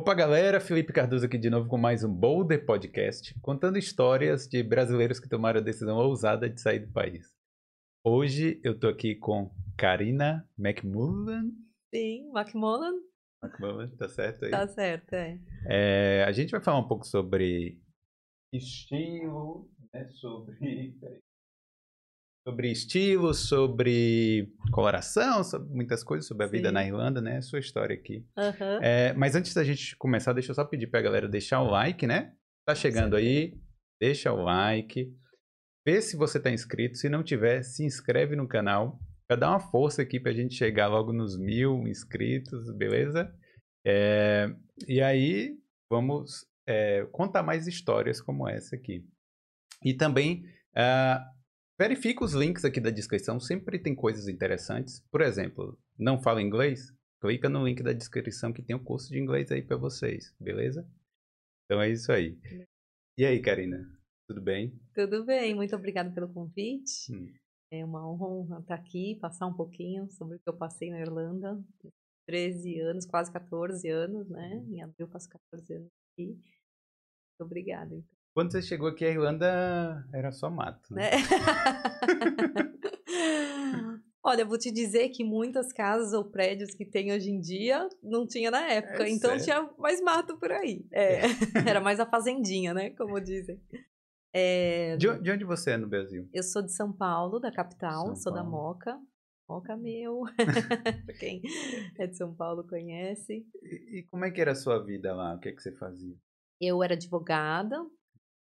Opa, galera, Felipe Cardoso aqui de novo com mais um Boulder Podcast, contando histórias de brasileiros que tomaram a decisão ousada de sair do país. Hoje eu tô aqui com Karina McMullen. Sim, McMullen. McMullen, tá certo aí? Tá certo, é. É, a gente vai falar um pouco sobre estilo, né, sobre sobre estilo, sobre coloração, sobre muitas coisas, sobre a vida Sim. na Irlanda, né? Sua história aqui. Aham. É, mas antes da gente começar, deixa eu só pedir pra galera deixar o like, né? Tá chegando aí, deixa o like. Vê se você tá inscrito. Se não tiver, se inscreve no canal. Pra dar uma força aqui pra gente chegar logo nos mil inscritos, beleza? É, e aí, vamos é, contar mais histórias como essa aqui. E também, ah, verifica os links aqui da descrição. Sempre tem coisas interessantes. Por exemplo, não fala inglês? clica no link da descrição que tem o curso de inglês aí pra vocês, beleza? Então é isso aí. E aí, Karina? Tudo bem? Tudo bem, muito obrigada pelo convite. Hum. É uma honra estar aqui, passar um pouquinho sobre o que eu passei na Irlanda. 13 anos, quase 14 anos, né? Em abril eu faço 14 anos aqui. Muito obrigada. então, Quando você chegou aqui, a Irlanda era só mato, né? Né? Olha, eu vou te dizer que muitas casas ou prédios que tem hoje em dia não tinha na época, É então sério? tinha mais mato por aí. É, era mais a fazendinha, né? Como dizem. É, De, de onde você é no Brasil? Eu sou de São Paulo, da capital, São sou da Paulo. Moca. Moca meu. Pra quem é de São Paulo conhece. E, e como é que era a sua vida lá? O que, é que você fazia? Eu era advogada.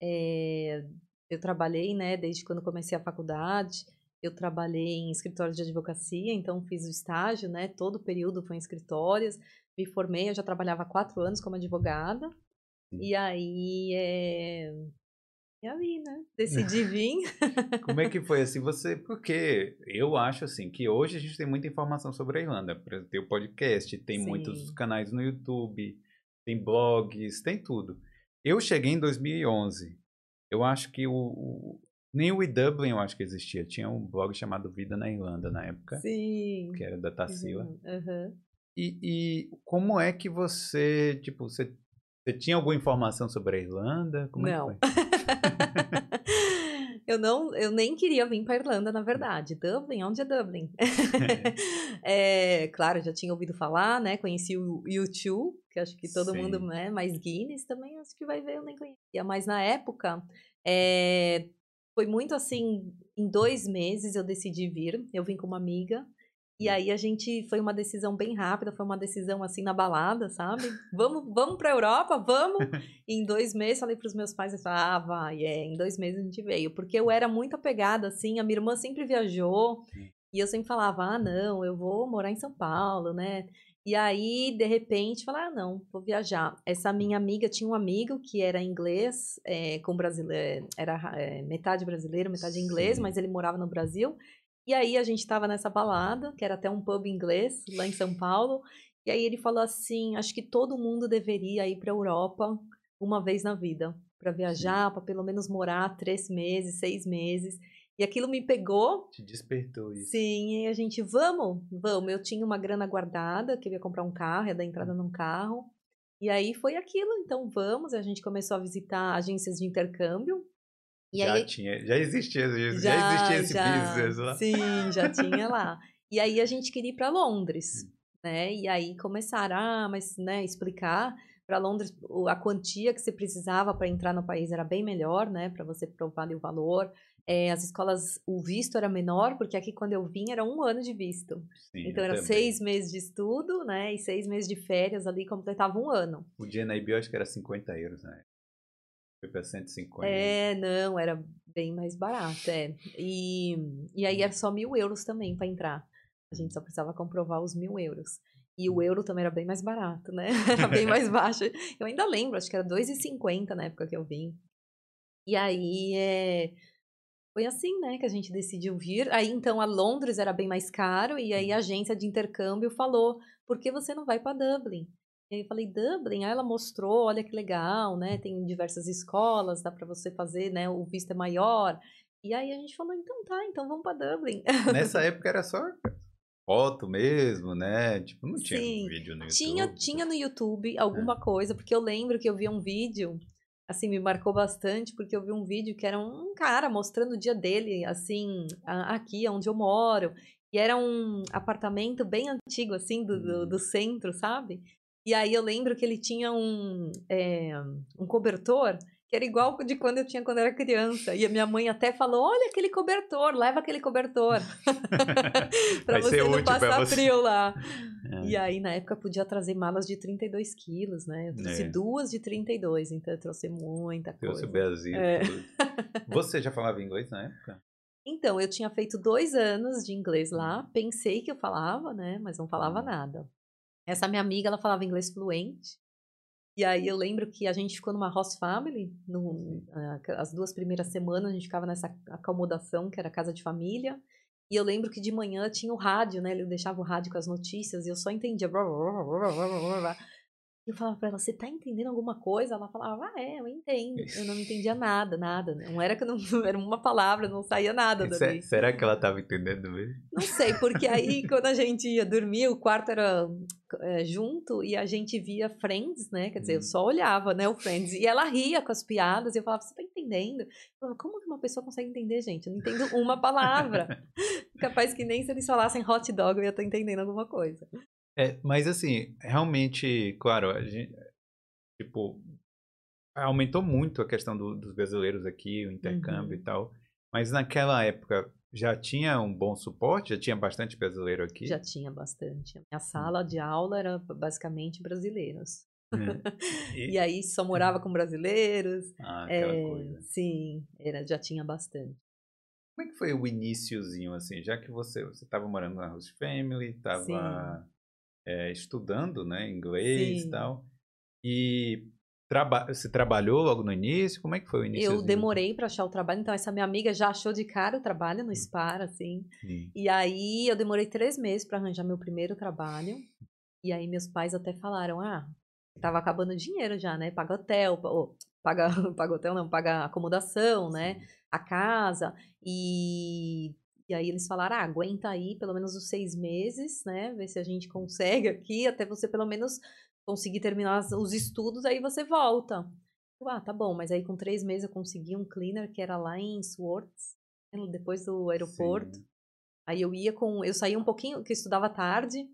É, eu trabalhei, né, desde quando comecei a faculdade. Eu trabalhei em escritório de advocacia, então fiz o estágio, né? Todo o período foi em escritórios. Me formei, eu já trabalhava há quatro anos como advogada. Sim. E aí, é... E aí, né? Decidi vir. Como é que foi assim? Você. Porque eu acho assim que hoje a gente tem muita informação sobre a Irlanda. Tem o podcast, tem Sim. muitos canais no YouTube, tem blogs, tem tudo. Eu cheguei em 2011. Eu acho que o. o- nem o eDublin eu acho que existia. Tinha um blog chamado Vida na Irlanda na época, Sim. que era da Tarsila. Uhum. E, e como é que você, tipo, você, você tinha alguma informação sobre a Irlanda? Como Não. É que foi? eu não, eu nem queria vir para Irlanda, na verdade. Dublin, onde é Dublin? É, claro, já tinha ouvido falar, né? Conheci o YouTube, que acho que todo Sim. mundo, né? Mas Guinness também acho que vai ver, eu nem conhecia. Mas na época, é, foi muito assim, em dois meses eu decidi vir. Eu vim com uma amiga. E aí a gente foi uma decisão bem rápida, foi uma decisão assim na balada, sabe? Vamos, vamos para Europa, vamos. E em dois meses falei para os meus pais, eles falaram, ah, vai, é, em dois meses a gente veio, porque eu era muito apegada assim, a minha irmã sempre viajou Sim. e eu sempre falava, ah, não, eu vou morar em São Paulo, né? E aí, de repente, falar, ah, não, vou viajar. Essa minha amiga tinha um amigo que era inglês, é, com brasileiro, era é, metade brasileiro, metade inglês, Sim. mas ele morava no Brasil. E aí a gente tava nessa balada, que era até um pub inglês, lá em São Paulo. E aí ele falou assim: acho que todo mundo deveria ir para Europa uma vez na vida, para viajar, para pelo menos morar três meses, seis meses. E aquilo me pegou. Te despertou isso. Sim, e a gente, vamos, vamos. Eu tinha uma grana guardada, queria comprar um carro, ia dar entrada num carro. E aí foi aquilo, então vamos. A gente começou a visitar agências de intercâmbio. Já aí tinha, já existia, já, já existia esse business lá. Sim, já tinha lá. E aí a gente queria ir para Londres, Hum. né? E aí começaram, ah, mas, né, explicar para Londres a quantia que você precisava para entrar no país era bem melhor, né? Para você provar ali o valor. É, as escolas, o visto era menor, porque aqui quando eu vim era um ano de visto. Sim, então era também. seis meses de estudo, né? E seis meses de férias ali, completava um ano. O dia na IB eu acho que era 50 euros, né? Foi pra 150. É, não, era bem mais barato, é. E, e aí era só mil euros também para entrar. A gente só precisava comprovar os mil euros. E o euro também era bem mais barato, né? Era bem mais baixo. Eu ainda lembro, acho que era 2,50 na época que eu vim. E aí, é... foi assim, né, que a gente decidiu vir. Aí, então, a Londres era bem mais caro. E aí, a agência de intercâmbio falou, por que você não vai para Dublin? E aí eu falei, Dublin? Aí ela mostrou, olha que legal, né? Tem diversas escolas, dá para você fazer, né? O visto é maior. E aí a gente falou, então tá, então vamos para Dublin. Nessa época era só foto mesmo, né? Tipo, não tinha Sim. vídeo no YouTube. Tinha, tinha no YouTube alguma É. coisa, porque eu lembro que eu vi um vídeo, assim, me marcou bastante, porque eu vi um vídeo que era um cara mostrando o dia dele, assim, aqui onde eu moro. E era um apartamento bem antigo, assim, do, do, do centro, sabe? E aí eu lembro que ele tinha um, é, um cobertor que era igual de quando eu tinha quando eu era criança. E a minha mãe até falou: olha aquele cobertor, leva aquele cobertor. pra Vai você não passar você. frio lá. É. E aí, na época, podia trazer malas de 32 quilos, né? Eu trouxe É. duas de 32, então eu trouxe muita Trouxe coisa. o Brasil. É. Você já falava inglês na época? Então, eu tinha feito dois anos de inglês lá, pensei que eu falava, né? Mas não falava Hum. nada. Essa minha amiga, ela falava inglês fluente. E aí eu lembro que a gente ficou numa host family, no, ah, as duas primeiras semanas a gente ficava nessa acomodação, que era casa de família. E eu lembro que de manhã tinha o rádio, né? Ele deixava o rádio com as notícias e eu só entendia. Eu falava pra ela, você tá entendendo alguma coisa? Ela falava, ah, é, eu entendo. Eu não entendia nada, nada. Não era que eu não, era uma palavra, não saía nada Se- dali. será que ela estava entendendo mesmo? Não sei, porque aí quando a gente ia dormir, o quarto era é, junto e a gente via Friends, né? Quer dizer, eu Hum. só olhava, né, o Friends. E ela ria com as piadas e eu falava, você tá entendendo? Eu falava, como que uma pessoa consegue entender, gente? Eu não entendo uma palavra. Capaz que nem se eles falassem hot dog eu ia estar entendendo alguma coisa. É, mas assim, realmente, claro, a gente, tipo, aumentou muito a questão do- dos brasileiros aqui, o intercâmbio Uhum. e tal. Mas naquela época já tinha um bom suporte? Já tinha bastante brasileiro aqui? Já tinha bastante. A minha sala de aula era basicamente brasileiros. É. E- E aí só morava com brasileiros. Ah, aquela é, coisa. sim, era, já tinha bastante. Como é que foi o iniciozinho, assim? Já que você você estava morando na host family, estava estudando, né, inglês e Sim. tal. E traba você trabalhou logo no início? Como é que foi o início? Eu demorei pra achar o trabalho, então essa minha amiga já achou de cara o trabalho no SPAR, assim. E aí eu demorei três meses pra arranjar meu primeiro trabalho. E aí meus pais até falaram, ah, tava acabando o dinheiro já, né? Paga hotel, ô, paga, paga hotel não, paga acomodação, né? A casa. E, e aí eles falaram, ah, aguenta aí pelo menos os seis meses, né? Ver se a gente consegue aqui, até você pelo menos conseguir terminar os estudos, aí você volta. Eu, ah, tá bom, mas aí com três meses eu consegui um cleaner que era lá em Swartz, né, depois do aeroporto. Sim. Aí eu ia com. Eu saía um pouquinho, que eu estudava tarde.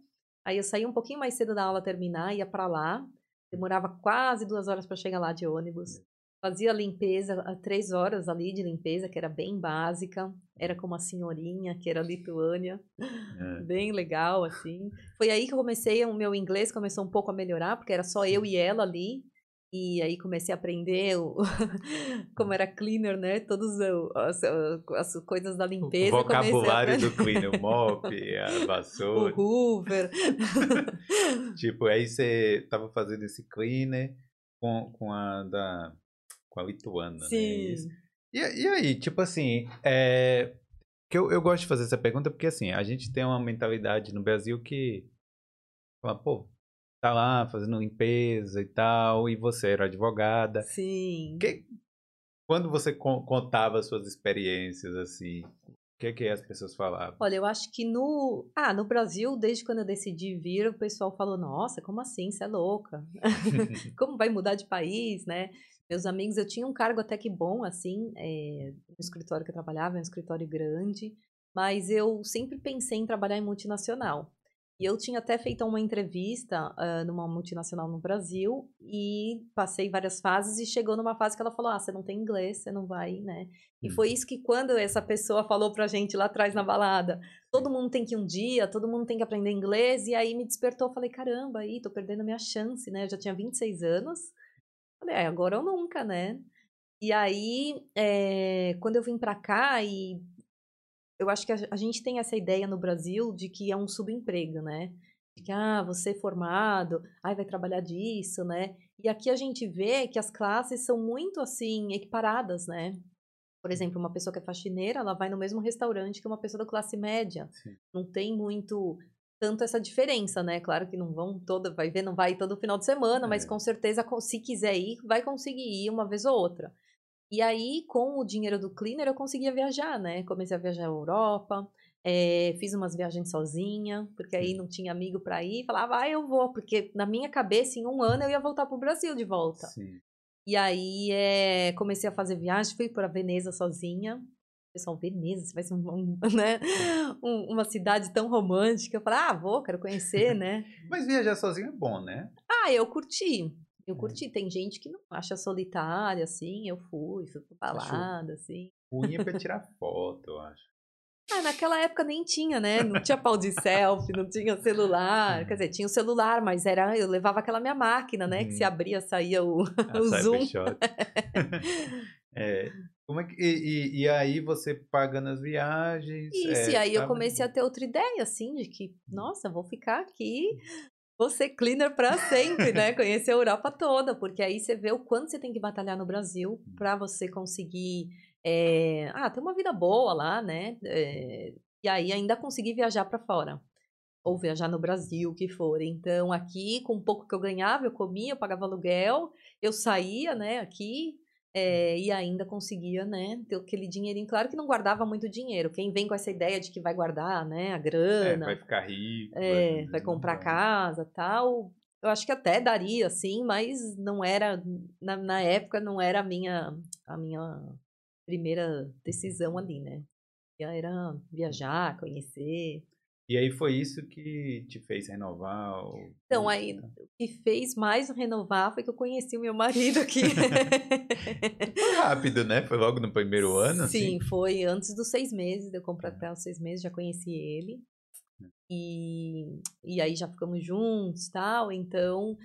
Aí eu saía um pouquinho mais cedo da aula terminar, ia pra lá. Demorava quase duas horas para chegar lá de ônibus. Fazia limpeza, três horas ali de limpeza, que era bem básica. Era com uma senhorinha, que era lituânia. É. Bem legal, assim. Foi aí que eu comecei, o meu inglês começou um pouco a melhorar, porque era só eu e ela ali. E aí comecei a aprender o- como era cleaner, né? Todas as, as coisas da O limpeza. a vocabulário aprender. do cleaner, o mop, a O vassoura. Hoover. Tipo, aí você tava fazendo esse cleaner com, com a da com a lituana, né? Sim. Isso. E, e aí, tipo assim, é, que eu, eu gosto de fazer essa pergunta porque assim, a gente tem uma mentalidade no Brasil que fala, pô, tá lá fazendo limpeza e tal, e você era advogada. Sim. Que, quando você con- contava as suas experiências, assim, o que que as pessoas falavam? Olha, eu acho que no. Ah, no Brasil, desde quando eu decidi vir, o pessoal falou: Nossa, como assim? Você é louca? como vai mudar de país, né? Meus amigos, eu tinha um cargo até que bom, assim, é, no escritório que eu trabalhava, é um escritório grande, mas eu sempre pensei em trabalhar em multinacional. E eu tinha até feito uma entrevista ah, numa multinacional no Brasil e passei várias fases e chegou numa fase que ela falou: Ah, você não tem inglês, você não vai, né? E Hum. foi isso que quando essa pessoa falou pra gente lá atrás na balada, todo mundo tem que ir um dia, todo mundo tem que aprender inglês, e aí me despertou, falei, caramba, aí tô perdendo a minha chance, né? Eu já tinha 26 anos. Falei, é, agora ou nunca, né? E aí, é, quando eu vim pra cá, e eu acho que a, a gente tem essa ideia no Brasil de que é um subemprego, né? De que, ah, você é formado, ai, vai trabalhar disso, né? E aqui a gente vê que as classes são muito, assim, equiparadas, né? Por exemplo, uma pessoa que é faxineira, ela vai no mesmo restaurante que uma pessoa da classe média. Sim. Não tem muito tanto essa diferença, né? Claro que não vão toda, vai ver, não vai todo final de semana, mas É. com certeza, se quiser ir, vai conseguir ir uma vez ou outra. E aí, com o dinheiro do cleaner, eu conseguia viajar, né? Comecei a viajar à Europa, É, fiz umas viagens sozinha, porque aí não tinha amigo para ir. Falava, ah, eu vou, porque na minha cabeça, em um ano, eu ia voltar pro Brasil de volta. Sim. E aí é, comecei a fazer viagem, fui para Veneza sozinha. Pessoal, Veneza, vai ser um, um, né? Um, uma cidade tão romântica. Eu falei, ah, vou, quero conhecer, né? Mas viajar sozinho é bom, né? Ah, eu curti. Eu curti. Tem gente que não acha solitária, assim. Eu fui, fui pra balada, assim. Ruim é pra tirar foto, eu acho. Ah, naquela época nem tinha, né? Não tinha pau de selfie, não tinha celular. Quer dizer, tinha o celular, mas era eu levava aquela minha máquina, né? Que se Hum. abria, saía o, A o zoom. É, como é que, e, e- aí você pagando as viagens. Isso, é, e aí eu tava- comecei a ter outra ideia, assim, de que, nossa, vou ficar aqui, vou ser cleaner pra sempre, né? Conhecer a Europa toda, porque aí você vê o quanto você tem que batalhar no Brasil pra você conseguir, é, ah, ter uma vida boa lá, né? É, e aí ainda conseguir viajar pra fora. Ou viajar no Brasil, o que for. Então, aqui, com o pouco que eu ganhava, eu comia, eu pagava aluguel, eu saía, né, aqui, é, e ainda conseguia, né, ter aquele dinheirinho. Claro que não guardava muito dinheiro. Quem vem com essa ideia de que vai guardar, né, a É, grana, vai ficar rico. é, vai comprar não. casa tal. Eu acho que até daria, sim, mas não era, na, na época, não era a minha, a minha primeira decisão ali, né. Era viajar, conhecer. E aí foi isso que te fez renovar o. Então, o- aí, o que fez mais renovar foi que eu conheci o meu marido aqui. Foi rápido, né? Foi logo no primeiro ano, Sim, assim? foi antes dos seis meses, eu completar os seis meses, já conheci ele. E, e aí já ficamos juntos tal, então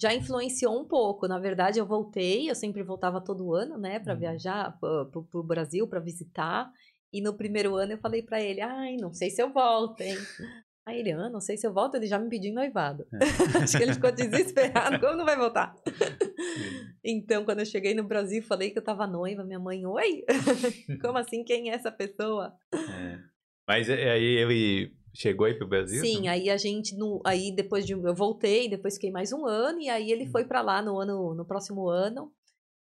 já influenciou um pouco. Na verdade, eu voltei, eu sempre voltava todo ano, né, para Uhum. viajar pro, pro Brasil, para visitar. E no primeiro ano eu falei para ele, ai, não sei se eu volto, hein. Aí ele, ah, não sei se eu volto, ele já me pediu em noivado. Acho que ele ficou desesperado, como não vai voltar? Então, quando eu cheguei no Brasil, falei que eu tava noiva, minha mãe, oi? Como assim? Quem é essa pessoa? É. Mas é- aí ele chegou aí pro Brasil? Sim, aí a gente, no, aí depois de, eu voltei, depois fiquei mais um ano, e aí ele foi pra lá no ano, no próximo ano,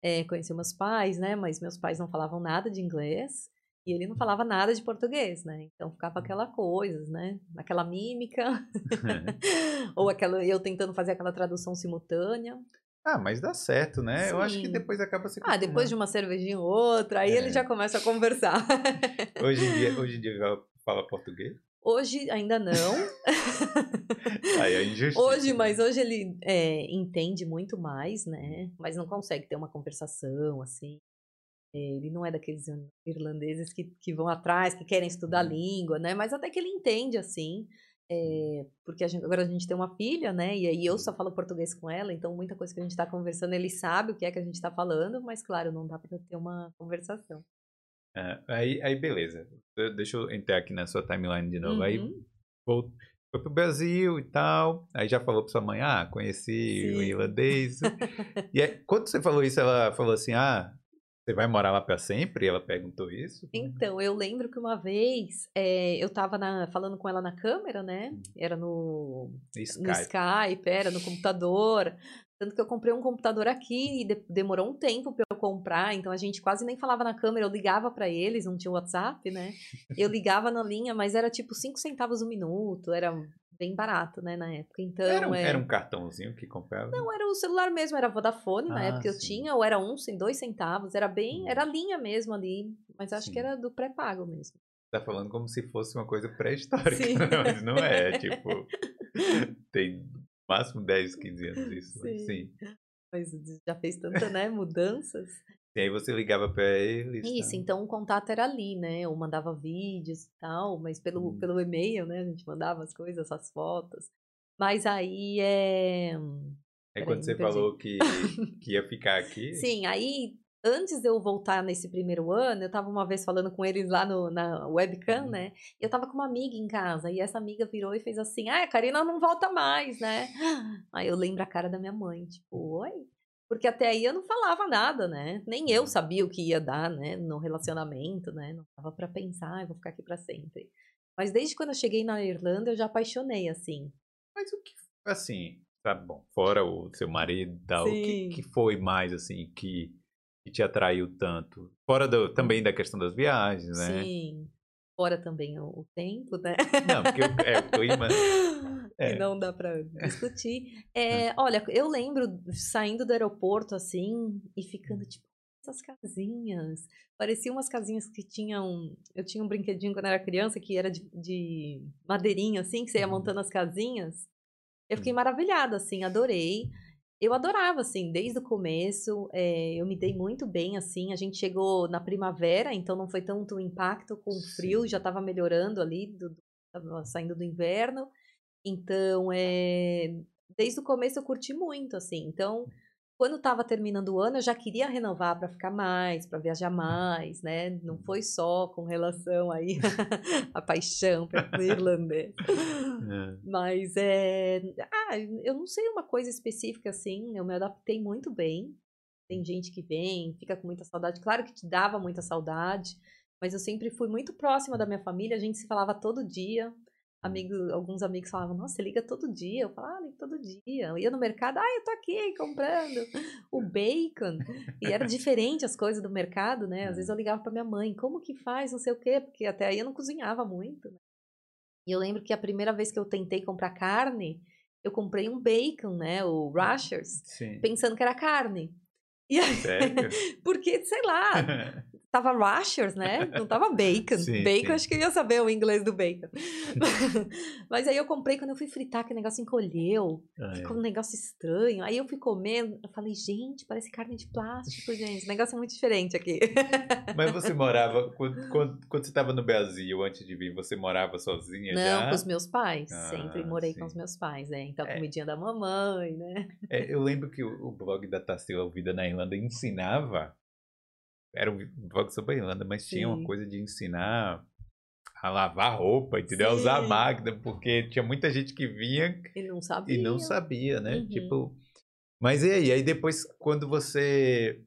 é, conheci meus pais, né, mas meus pais não falavam nada de inglês, e ele não falava nada de português, né, então ficava aquela coisa, né, aquela mímica, ou aquela, eu tentando fazer aquela tradução simultânea. Ah, mas dá certo, né? Eu acho que Sim. depois acaba se Ah, depois de uma cervejinha ou outra, aí ele É. já começa a conversar. Hoje em dia, hoje em dia ele fala português? Hoje ainda não. Aí é injustiça. Hoje, né? mas hoje ele é, entende muito mais, né? Mas não consegue ter uma conversação assim. Ele não é daqueles irlandeses que, que vão atrás, que querem estudar a Uhum. língua, né? Mas até que ele entende, assim. é, porque a gente- agora a gente tem uma filha, né? E aí eu só falo português com ela, então muita coisa que a gente tá conversando, ele sabe o que é que a gente tá falando, mas claro, não dá pra ter uma conversação. É, aí, aí, beleza. Eu- Deixa eu entrar aqui na sua timeline de novo. Aí Uhum. vol- foi pro Brasil e tal. Aí já falou pra sua mãe, ah, conheci o Sim. irlandês. e aí, quando você falou isso, ela falou assim, ah, você vai morar lá pra sempre? Ela perguntou isso? Então, eu lembro que uma vez é, eu tava na- falando com ela na câmera, né? Uhum. Era no, no Skype. Skype, era no computador. Tanto que eu comprei um computador aqui e de- demorou um tempo pra eu comprar, então a gente quase nem falava na câmera, eu ligava pra eles, não tinha WhatsApp, né? Eu ligava na linha, mas era tipo 5 centavos o minuto, era bem barato, né, na época. Então, Era um, é... era um cartãozinho que comprava? Não, era o celular mesmo, era Vodafone, na Ah, época eu sim. tinha, ou era um, sim, dois centavos, era bem, Hum. era linha mesmo ali, mas acho que Sim. era do pré-pago mesmo. Tá falando como se fosse uma coisa pré-histórica, Sim. mas não é, tipo, tem máximo 10, 15 anos isso, mas Sim. sim. Mas já fez tanta, né, mudanças. E aí você ligava pra eles. Isso, tá? então o contato era ali, né? Eu mandava vídeos e tal, mas pelo, Hum. pelo e-mail, né? A gente mandava as coisas, as fotos. Mas aí é. Peraí, quando você falou que, que ia ficar aqui. Sim, aí antes de eu voltar nesse primeiro ano, eu tava uma vez falando com eles lá no, na webcam, Uhum. né? E eu tava com uma amiga em casa, e essa amiga virou e fez assim: Ah, a Karina não volta mais, né? Aí eu lembro a cara da minha mãe, tipo, oi? Porque até aí eu não falava nada, né? Nem eu sabia o que ia dar, né? No relacionamento, né? Não tava pra pensar, "Ah, eu vou ficar aqui pra sempre. Mas desde quando eu cheguei na Irlanda, eu já apaixonei, assim. Mas o que, assim, tá bom, fora o seu marido tal, o que, que foi mais, assim, que, que te atraiu tanto? Fora do- também da questão das viagens, né? Sim. Fora também o, tempo, né? Não, porque o- é o clima. É. E não dá pra discutir. É, olha, eu lembro saindo do aeroporto assim e ficando tipo, essas casinhas. Pareciam umas casinhas que tinham. Eu tinha um brinquedinho quando era criança que era de, de madeirinha, assim, que você ia Uhum. montando as casinhas. Eu fiquei Hum. maravilhada, assim, adorei. Eu adorava, assim, desde o começo. é, eu me dei muito bem, assim. A gente chegou na primavera, então não foi tanto o impacto com o frio, Sim. já estava melhorando ali, do, do- tava saindo do inverno. Então, é, desde o começo eu curti muito, assim. Então, quando estava terminando o ano, eu já queria renovar para ficar mais, para viajar mais, né? Não foi só com relação aí à paixão pelo irlandês. É. Mas é. Ah, eu não sei uma coisa específica assim, eu me adaptei muito bem. Tem gente que vem, fica com muita saudade. Claro que te dava muita saudade, mas eu sempre fui muito próxima da minha família, a gente se falava todo dia. Amigo, alguns amigos falavam, nossa, você liga todo dia. Eu falava, ah, ligo todo dia. Eu ia no mercado, ah, eu tô aqui comprando o bacon. E era diferente as coisas do mercado, né? Às vezes eu ligava pra minha mãe, como que faz, não sei o quê, porque até aí eu não cozinhava muito. né? E eu lembro que a primeira vez que eu tentei comprar carne, eu comprei um bacon, né? O Rashers, Sim. pensando que era carne. E aí, Sério? porque, sei lá, tava Rashers, né? Não tava bacon. Sim, bacon, sim. acho que eu ia saber o inglês do bacon. Mas aí eu comprei, quando eu fui fritar, que o negócio encolheu. Ah, é. Ficou um negócio estranho. Aí eu fui comendo, eu falei, gente, parece carne de plástico, gente. O negócio é muito diferente aqui. Mas você morava, quando, quando, quando você estava no Brasil, antes de vir, você morava sozinha Não, já? com os meus pais. Ah, Sempre morei sim. com os meus pais, né? Então, a É. comidinha da mamãe, né? É, eu lembro que o, o blog da Tarsila Vida na Irlanda ensinava. Era um a Irlanda, mas tinha uma Sim. coisa de ensinar a lavar roupa, entendeu? A usar a Sim. máquina, porque tinha muita gente que vinha E não sabia. e não sabia, né? Uhum. Tipo. Mas e aí? Aí depois, quando você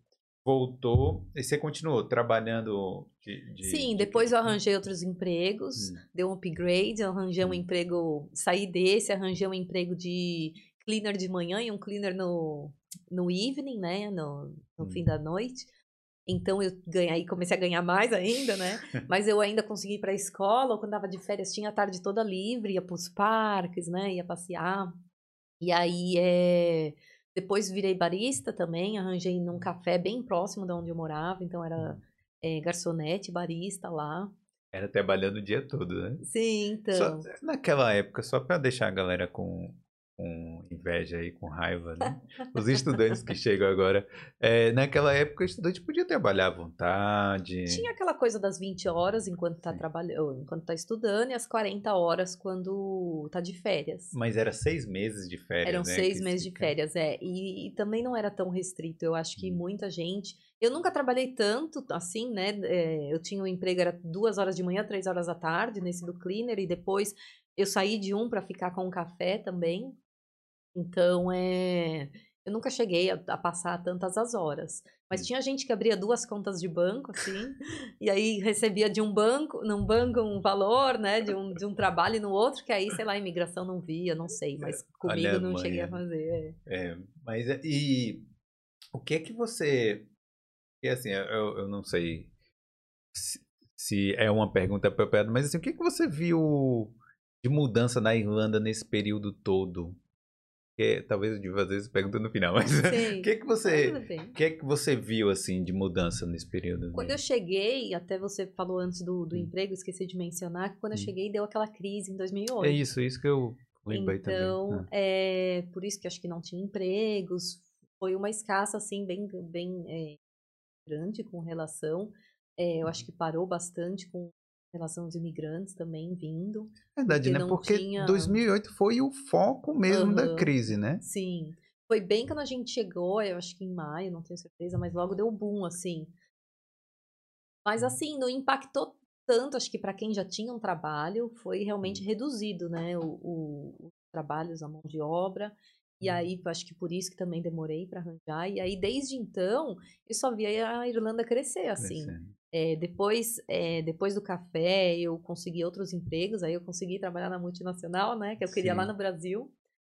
voltou, e você continuou trabalhando de. de- Sim, de- depois eu arranjei outros empregos, Hum. dei um upgrade, eu arranjei um Hum. emprego, saí desse, arranjei um emprego de cleaner de manhã e um cleaner no, no evening, né, no, no Hum. fim da noite. Então eu ganhei, comecei a ganhar mais ainda, né? Mas eu ainda consegui ir para a escola, ou quando estava de férias tinha a tarde toda livre, ia para os parques, né, ia passear. E aí é, depois virei barista também, arranjei num café bem próximo de onde eu morava, então era é, garçonete, barista lá. Era trabalhando o dia todo, né? Sim, Só- então. naquela época, só pra deixar a galera com, com inveja aí, com raiva, né? Os estudantes que chegam agora. é, naquela época, o estudante podia trabalhar à vontade. Tinha aquela coisa das 20 horas enquanto tá Sim. trabalhando, enquanto tá estudando, e as 40 horas quando tá de férias. Mas era seis meses de férias, Eram né? seis que meses de férias, é. E, e também não era tão restrito. Eu acho que Hum. muita gente. Eu nunca trabalhei tanto assim, né? É, eu tinha um emprego, era duas horas de manhã, três horas da tarde, nesse do cleaner, e depois eu saí de um para ficar com um café também. Então, é. Eu nunca cheguei a, a passar tantas as horas. Mas Hum. tinha gente que abria duas contas de banco, assim, e aí recebia de um banco, num banco um valor, né, de um, de um trabalho e no outro, que aí, sei lá, a imigração não via, não sei, mas comigo não Alemanha, cheguei a fazer. é. É, mas é- e o que é que você. E assim, eu, eu não sei se, se é uma pergunta apropriada, mas assim, o que é que você viu de mudança na Irlanda nesse período todo? Talvez eu devia fazer essa pergunta no final, mas o que é que você. O que é que você viu assim de mudança nesse período? Quando eu cheguei, até você falou antes do, do Hum. emprego, esqueci de mencionar, que quando eu Hum. cheguei deu aquela crise em 2008. É isso, isso que eu lembrei Então, também. é por isso que acho que não tinha empregos. Foi uma escassa, assim, bem, bem é, grande com relação. É, eu Uhum. acho que parou bastante com relação aos imigrantes também vindo. Verdade, porque né? Porque tinha- 2008 foi o foco mesmo da Aham. crise, né? Sim. Foi bem quando a gente chegou, eu acho que em maio, não tenho certeza, mas logo deu boom, assim. Mas assim, não impactou tanto, acho que para quem já tinha um trabalho, foi realmente reduzido, né? O, o- os trabalhos, a mão de obra. E aí, acho que por isso que também demorei para arranjar. E aí, desde então, eu só via a Irlanda crescer, assim. Crescendo. É, depois, é, depois do café, eu consegui outros empregos. Aí eu consegui trabalhar na multinacional, né? Que eu queria lá Sim. no Brasil.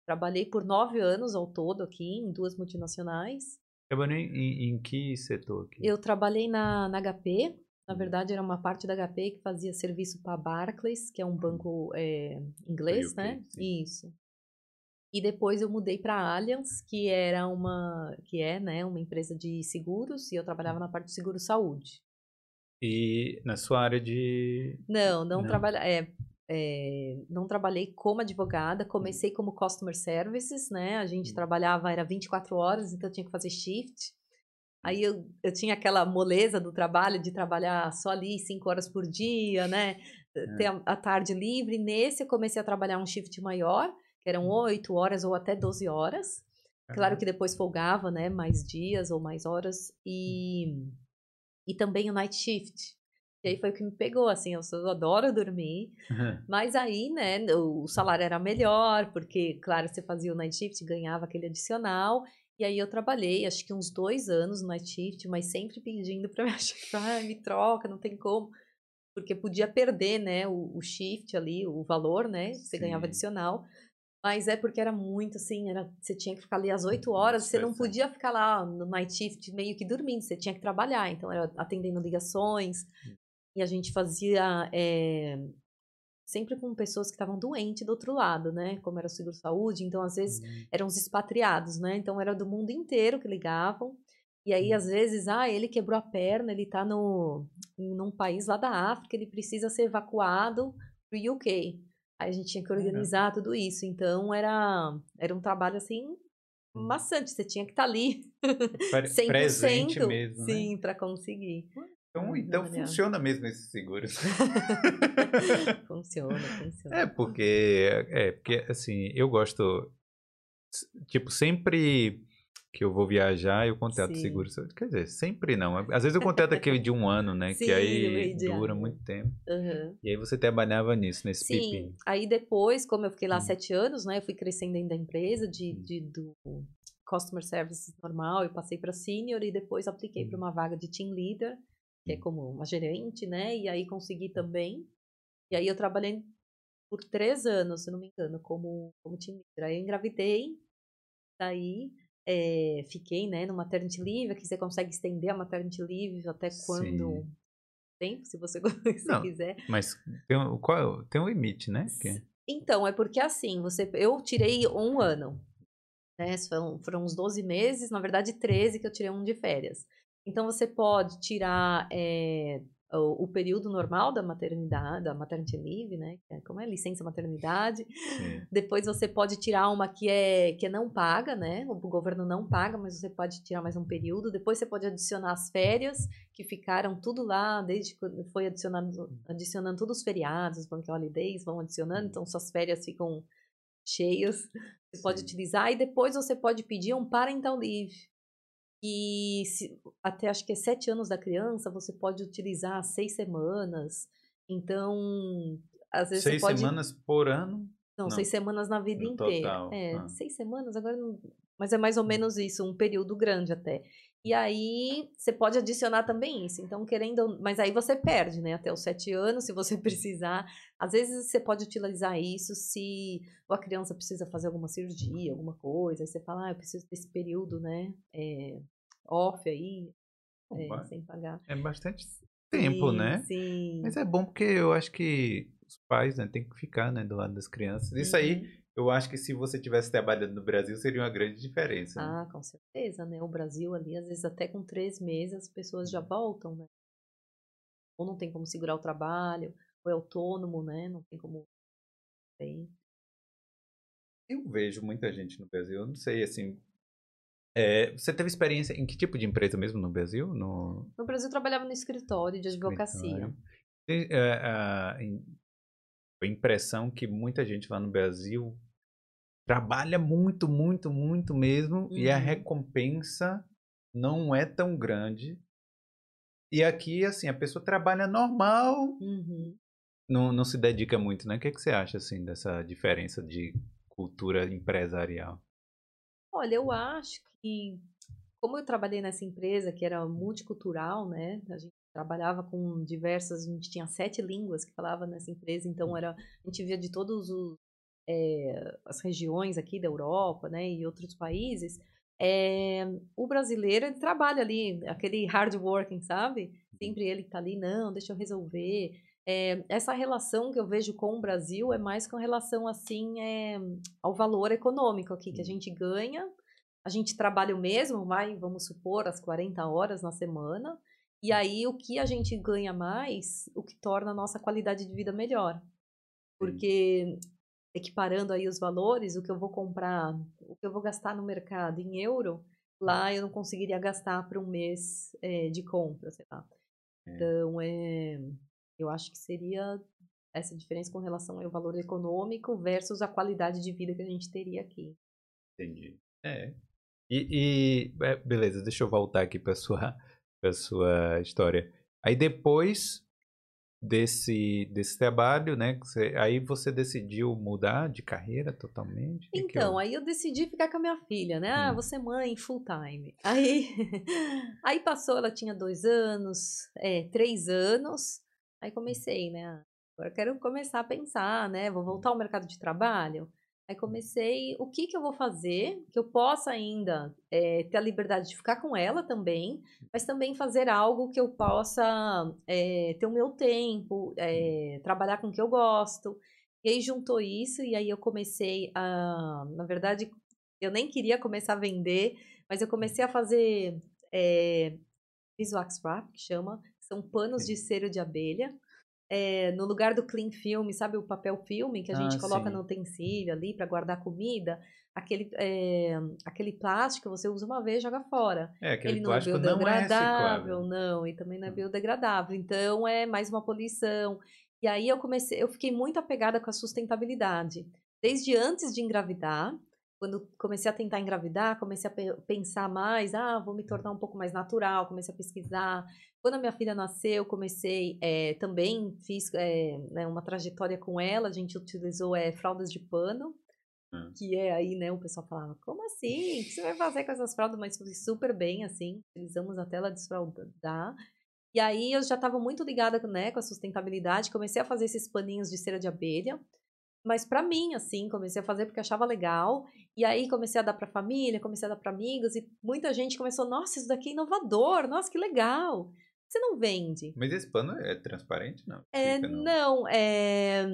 Trabalhei por nove anos ao todo aqui, em duas multinacionais. Trabalhou em, em, em que setor aqui? Eu trabalhei na, na HP, Na verdade, era uma parte da HP que fazia serviço para Barclays, que é um banco é, inglês, né? sim. Isso. E depois eu mudei para Allianz, que era uma, que é, né, uma empresa de seguros, e eu trabalhava na parte de seguro saúde. E na sua área de. Não, não, Não. trabalha, é, é, não trabalhei como advogada, comecei como customer services, né? A gente Hum. trabalhava, era 24 horas, então eu tinha que fazer shift. Aí eu, eu tinha aquela moleza do trabalho de trabalhar só ali 5 horas por dia, né? Ter a, a tarde livre. Nesse eu comecei a trabalhar um shift maior, que eram 8 horas ou até 12 horas. Claro que depois folgava, né? Mais dias ou mais horas. E, e também o night shift. E aí foi o que me pegou, assim, eu, eu adoro dormir. Mas aí, né, o salário era melhor, porque, claro, você fazia o night shift, ganhava aquele adicional. E aí eu trabalhei, acho que uns dois anos no night shift, mas sempre pedindo pra minha chefe, ah, me troca, não tem como. Porque podia perder, né, o, o shift ali, o valor, né, você ganhava Sim. adicional. Mas é porque era muito assim, era, você tinha que ficar ali às 8 horas, você não podia ficar lá no night shift meio que dormindo, você tinha que trabalhar. Então era atendendo ligações, e a gente fazia é, sempre com pessoas que estavam doentes do outro lado, né? Como era o seguro saúde, então às vezes Hum. eram os expatriados, né? Então era do mundo inteiro que ligavam. E aí, Hum. às vezes, ah, ele quebrou a perna, ele tá no, num país lá da África, ele precisa ser evacuado pro UK. Aí a gente tinha que organizar tudo isso. Então era, era um trabalho assim Hum. maçante, você tinha que estar ali Pre- 100%. Presente mesmo. né? Sim, para conseguir. Então, então Olha. funciona mesmo esses seguros. funciona, funciona. É, porque, é, porque, assim, eu gosto, tipo, sempre que eu vou viajar, eu contrato Sim. seguro. Quer dizer, sempre não. Às vezes eu contrato aquele de um ano, né? Sim, que aí dura muito tempo. Aham. E aí você trabalhava nisso, nesse Sim, pepino. aí depois, como eu fiquei lá Hum. sete anos, né, eu fui crescendo dentro da empresa, de, Hum. de- do customer service normal, eu passei para senior e depois apliquei para Hum. uma vaga de team leader, que é Hum. como uma gerente, né, e aí consegui também. E aí eu trabalhei por três anos, se não me engano, como, como team leader. Aí eu engravidei, daí eh, fiquei, né, no maternity leave, aqui você consegue estender a maternity leave até quando Sim. tempo, se você se Não. quiser. Mas tem, um- qual, é tem um limite, né? Que- Então, é porque assim, você, eu tirei um ano, né? Foram, foram uns 12 meses, na verdade 13 que eu tirei um de férias. Então, você pode tirar é, o, o período normal da maternidade, da maternity leave, né? que é- Como é? Licença maternidade. Sim. Depois você pode tirar uma que é, que é não paga, né? O governo não paga, mas você pode tirar mais um período. Depois você pode adicionar as férias, que ficaram tudo lá, desde quando foi adicionando, adicionando todos os feriados, os bank holidays vão adicionando, então suas férias ficam cheias. Você pode Sim. utilizar e depois você pode pedir um parental leave. E se- até acho que é sete anos da criança, você pode utilizar seis semanas. Então, às vezes Seis você pode. semanas por ano? Não, Não. seis semanas na vida No inteira. total, É, ah. seis semanas, agora não... Mas é mais ou menos isso, um período grande até. E aí, você pode adicionar também isso. Então, querendo... Mas aí você perde, né? Até os sete anos, se você precisar. Às vezes, você pode utilizar isso se a criança precisa fazer alguma cirurgia, alguma coisa. Aí você fala, ah, eu preciso desse período, né? É, off aí, é, sem pagar. É bastante tempo, Sim, né? Sim. Mas é bom porque eu acho que os pais né, têm que ficar né, do lado das crianças. Isso aí, Uhum. Eu acho que se você tivesse trabalhando no Brasil, seria uma grande diferença. né? Ah, com certeza, né? O Brasil ali, às vezes até com três meses, as pessoas já voltam, né? Ou não tem como segurar o trabalho, ou é autônomo, né? Não tem como. Tem. Eu vejo muita gente no Brasil, eu não sei, assim... é, você teve experiência em que tipo de empresa mesmo no Brasil? No No Brasil, eu trabalhava no escritório de advocacia. escritório? É, a, em- a impressão que muita gente lá no Brasil trabalha muito, muito, muito mesmo e a Uhum. recompensa não é tão grande. E aqui, assim, a pessoa trabalha normal, Uhum. não, não se dedica muito, né? O que, que você acha, assim, dessa diferença de cultura empresarial? Olha, eu acho que, como eu trabalhei nessa empresa que era multicultural, né? A gente trabalhava com diversas, a gente tinha sete línguas que falava nessa empresa, então era, a gente via de todos os é, as regiões aqui da Europa, né, e outros países. É, o brasileiro ele trabalha ali, aquele hard working, sabe? sempre ele tá ali, não, deixa eu resolver. É, essa relação que eu vejo com o Brasil é mais com relação, assim, ao valor econômico aqui, que a gente ganha, a gente trabalha o mesmo, vai, vamos supor, as 40 horas na semana, e aí o que a gente ganha mais, o que torna a nossa qualidade de vida melhor. Porque equiparando aí os valores, o que eu vou comprar, o que eu vou gastar no mercado em euro, lá eu não conseguiria gastar para um mês é, de compra, sei lá. É. Então, é, eu acho que seria essa diferença com relação ao valor econômico versus a qualidade de vida que a gente teria aqui. Entendi. É. E, e é, beleza, deixa eu voltar aqui para sua para sua história. Aí depois desse, desse trabalho, né? Você, aí você decidiu mudar de carreira totalmente? Então, que eu... aí eu decidi ficar com a minha filha, né? Ah, hum. você mãe full time. Aí, aí passou, ela tinha dois anos, é, três anos. Aí comecei, né? Agora quero começar a pensar, né? Vou voltar ao mercado de trabalho. Aí comecei, o que que eu vou fazer que eu possa ainda é, ter a liberdade de ficar com ela também, mas também fazer algo que eu possa é, ter o meu tempo, é, trabalhar com o que eu gosto. E aí juntou isso e aí eu comecei a, na verdade, eu nem queria começar a vender, mas eu comecei a fazer é, beeswax wrap, que chama, são panos de cera de abelha é, no lugar do clean film, sabe o papel filme que a gente ah, coloca sim. no utensílio ali para guardar comida? Aquele, é, aquele plástico você usa uma vez e joga fora. É, aquele Ele não é biodegradável, não, é não, e também não é hum. biodegradável. Então é mais uma poluição. E aí eu comecei, eu fiquei muito apegada com a sustentabilidade. Desde antes de engravidar, quando comecei a tentar engravidar, comecei a pensar mais, ah, vou me tornar um pouco mais natural, comecei a pesquisar. Quando a minha filha nasceu, comecei é, também, fiz é, né, uma trajetória com ela, a gente utilizou é, fraldas de pano, hum. que é aí, né, o pessoal falava, como assim? O que você vai fazer com essas fraldas? Mas foi super bem, assim, utilizamos até ela desfraldar. E aí eu já estava muito ligada né, com a sustentabilidade, comecei a fazer esses paninhos de cera de abelha, mas para mim, assim, comecei a fazer porque achava legal. E aí comecei a dar para família, comecei a dar para amigos e muita gente começou, nossa, isso daqui é inovador, nossa, que legal. Você não vende. Mas esse pano é transparente, não? É, Fica, não. não, é...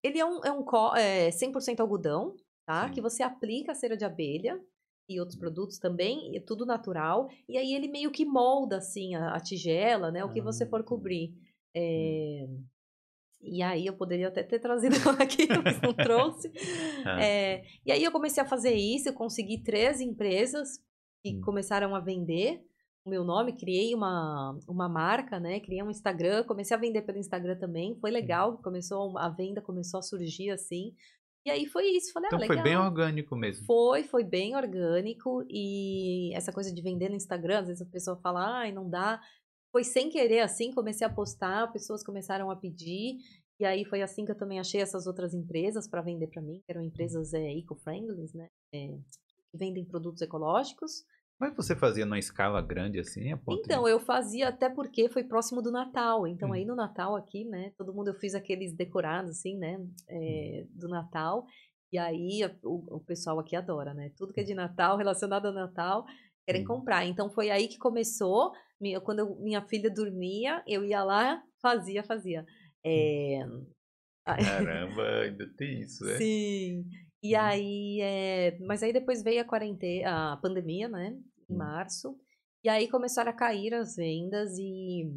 ele é um, é um é 100% algodão, tá? Sim. Que você aplica a cera de abelha e outros hum. produtos também, é tudo natural. E aí ele meio que molda, assim, a, a tigela, né? O que ah, você for cobrir. É... Hum. E aí eu poderia até ter trazido aqui, mas não trouxe. ah. é, e aí eu comecei a fazer isso, eu consegui três empresas que hum. começaram a vender o meu nome, criei uma, uma marca, né? Criei um Instagram, comecei a vender pelo Instagram também, foi legal, começou a venda começou a surgir assim. E aí foi isso, falei, então ah, legal. foi bem orgânico mesmo. Foi, foi bem orgânico e essa coisa de vender no Instagram, às vezes a pessoa fala, ai, não dá. Foi sem querer assim, comecei a postar, pessoas começaram a pedir e aí foi assim que eu também achei essas outras empresas para vender para mim, que eram empresas é, eco-friendly, né? É, que vendem produtos ecológicos. Mas você fazia numa escala grande assim? então, de... eu fazia até porque foi próximo do Natal. Então, hum. aí no Natal aqui, né? Todo mundo, eu fiz aqueles decorados, assim, né? É, do Natal. E aí o, o, pessoal aqui adora, né? Tudo que é de Natal, relacionado ao Natal, querem hum. comprar. Então, foi aí que começou. Minha, quando eu, minha filha dormia, eu ia lá, fazia, fazia. É... Caramba, ainda tem isso, né? Sim. E hum. aí, é... mas aí depois veio a quarentena, a pandemia, né? em março. E aí começaram a cair as vendas e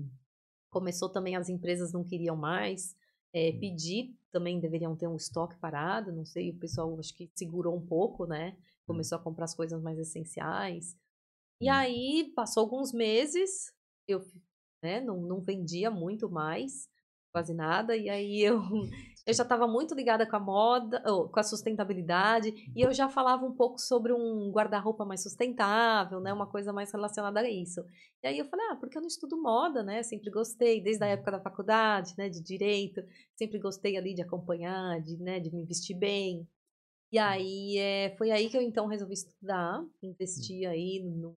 começou também as empresas não queriam mais é, pedir, também deveriam ter um estoque parado, não sei, o pessoal acho que segurou um pouco, né? Começou a comprar as coisas mais essenciais. E aí passou alguns meses, eu né, não, não vendia muito mais, quase nada, e aí eu eu já estava muito ligada com a moda, com a sustentabilidade, e eu já falava um pouco sobre um guarda-roupa mais sustentável, né? Uma coisa mais relacionada a isso. E aí eu falei, ah, porque eu não estudo moda, né? Sempre gostei, desde a época da faculdade, né? De direito, sempre gostei ali de acompanhar, de, né? De me vestir bem. E aí é, foi aí que eu então resolvi estudar, investir aí no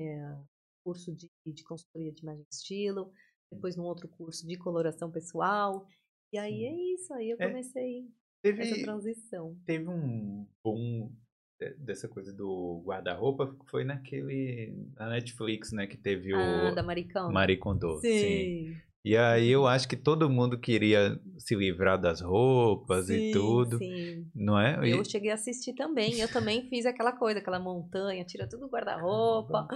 é, curso de, de consultoria de imagem e estilo, depois num outro curso de coloração pessoal. E aí é isso, aí eu é, comecei é, teve, essa transição. Teve um boom dessa coisa do guarda-roupa foi naquele. na Netflix, né? Que teve o. Ah, da Maricão. Marie Kondo. Sim. sim. E aí eu acho que todo mundo queria se livrar das roupas sim, e tudo, Sim. não é? E- Eu cheguei a assistir também. Eu também fiz aquela coisa, aquela montanha, tira tudo do guarda-roupa.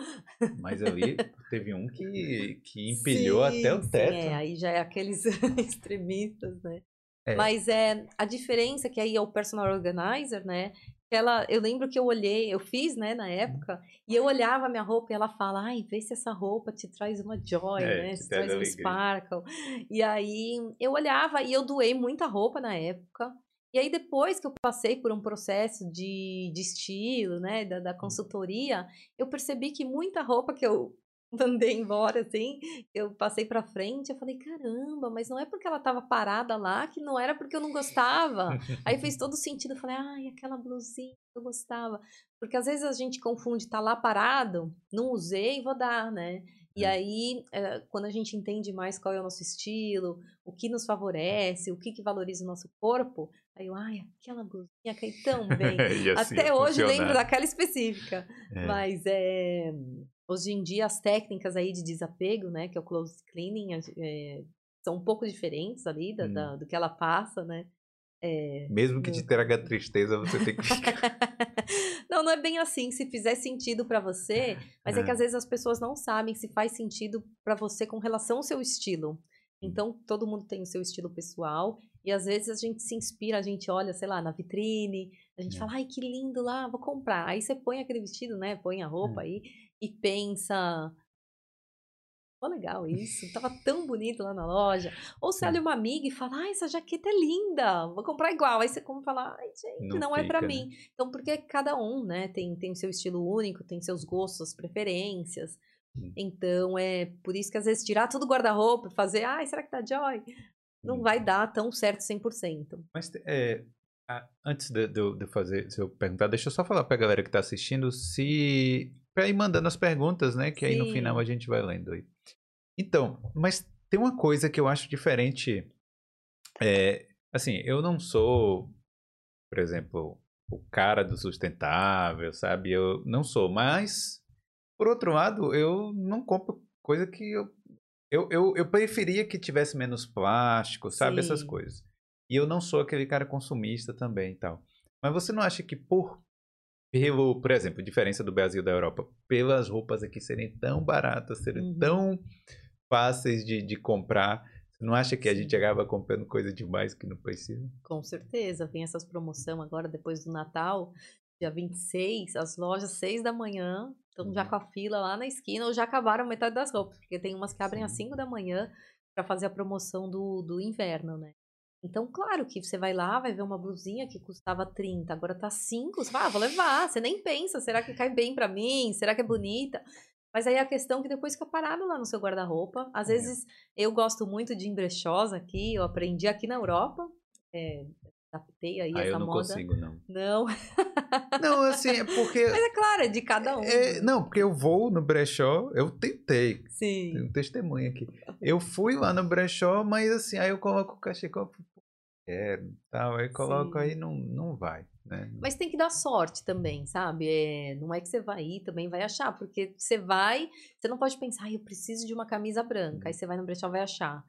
Mas ali teve um que, que empilhou até o Sim, teto. Sim, é, aí já é aqueles extremistas, né? É. Mas é a diferença que aí é o personal organizer, né? Ela, eu lembro que eu olhei, eu fiz, né, na época, e eu olhava a minha roupa e ela fala, ai, vê se essa roupa te traz uma joy, É, né? te traz traz um alegria. sparkle. E aí eu olhava e eu doei muita roupa na época. E aí depois que eu passei por um processo de, de estilo, né, da, da consultoria, eu percebi que muita roupa que eu mandei embora, assim, eu passei pra frente, eu falei, caramba, mas não é porque ela tava parada lá que não era porque eu não gostava. Aí fez todo sentido, eu falei, ai, aquela blusinha que eu gostava. Porque às vezes a gente confunde tá lá parado, não usei, vou dar, né? E É. aí, é, quando a gente entende mais qual é o nosso estilo, o que nos favorece, o que, que valoriza o nosso corpo, aí eu, ai, aquela blusinha cai tão bem. Assim, Até hoje funcionar. lembro daquela específica. É. Mas é, hoje em dia as técnicas aí de desapego, né, que é o close cleaning, é, são um pouco diferentes ali da, Hum. da- do que ela passa, né? É, Mesmo que te traga tristeza, você tem que não, não é bem assim. Se fizer sentido pra você, mas é. que É. às vezes as pessoas não sabem se faz sentido pra você com relação ao seu estilo. Então, todo mundo tem o seu estilo pessoal e às vezes a gente se inspira, a gente olha, sei lá, na vitrine, a gente É. fala, ai, que lindo lá, vou comprar. Aí você põe aquele vestido, né? Põe a roupa É. aí e pensa, Pô, legal isso, tava tão bonito lá na loja. Ou você olha uma amiga e fala, ai, essa jaqueta é linda, vou comprar igual. Aí você compra e fala, ai, gente, Não não, é pra fica, mim. Então, porque cada um, né, tem, tem o seu estilo único, tem seus gostos, preferências. Hum. Então, é por isso que às vezes tirar tudo do guarda-roupa e fazer, ai, será que tá joy? Não Hum. vai dar tão certo 100%. Mas é, antes de, de de fazer, se eu perguntar, deixa eu só falar pra galera que tá assistindo se. pra ir mandando as perguntas, né? Que aí no Sim. final a gente vai lendo aí. Então, mas tem uma coisa que eu acho diferente. É, assim, eu não sou, por exemplo, o cara do sustentável, sabe? Eu não sou, mas, por outro lado, eu não compro coisa que eu. Eu, eu, eu preferia que tivesse menos plástico, sabe? Essas Sim. coisas. E eu não sou aquele cara consumista também e tal. Mas você não acha que por pelo, por exemplo, diferença do Brasil da Europa, pelas roupas aqui serem tão baratas, serem Uhum. tão fáceis de, de comprar, você não acha que a gente acaba comprando coisa demais que não precisa? Com certeza, vem essas promoções agora depois do Natal, dia 26, as lojas 6 da manhã estão já Uhum. com a fila lá na esquina ou já acabaram metade das roupas, porque tem umas que abrem às Sim. 5 da manhã para fazer a promoção do, do inverno, né? Então, claro que você vai lá, vai ver uma blusinha que custava 30, agora tá 5, você fala, ah, vou levar, você nem pensa, será que cai bem pra mim? Será que é bonita? Mas aí a questão é que depois fica parado lá no seu guarda-roupa. Às É. vezes eu gosto muito de ir em brechós aqui, eu aprendi aqui na Europa, é, adaptei aí Ah, essa eu não moda. consigo, não. Não, Não, assim, é porque. mas é claro, é de cada um. é, né? não, porque eu vou no brechó, eu tentei. Sim. Tem um testemunho aqui. Eu fui lá no brechó, mas assim, aí eu coloco o cachecol, quero, tal, aí coloco Sim. aí não, não vai, né? Mas tem que dar sorte também, sabe? É, não é que você vai ir também vai achar, porque você vai, você não pode pensar, ah, eu preciso de uma camisa branca. Aí você vai no brechó vai achar.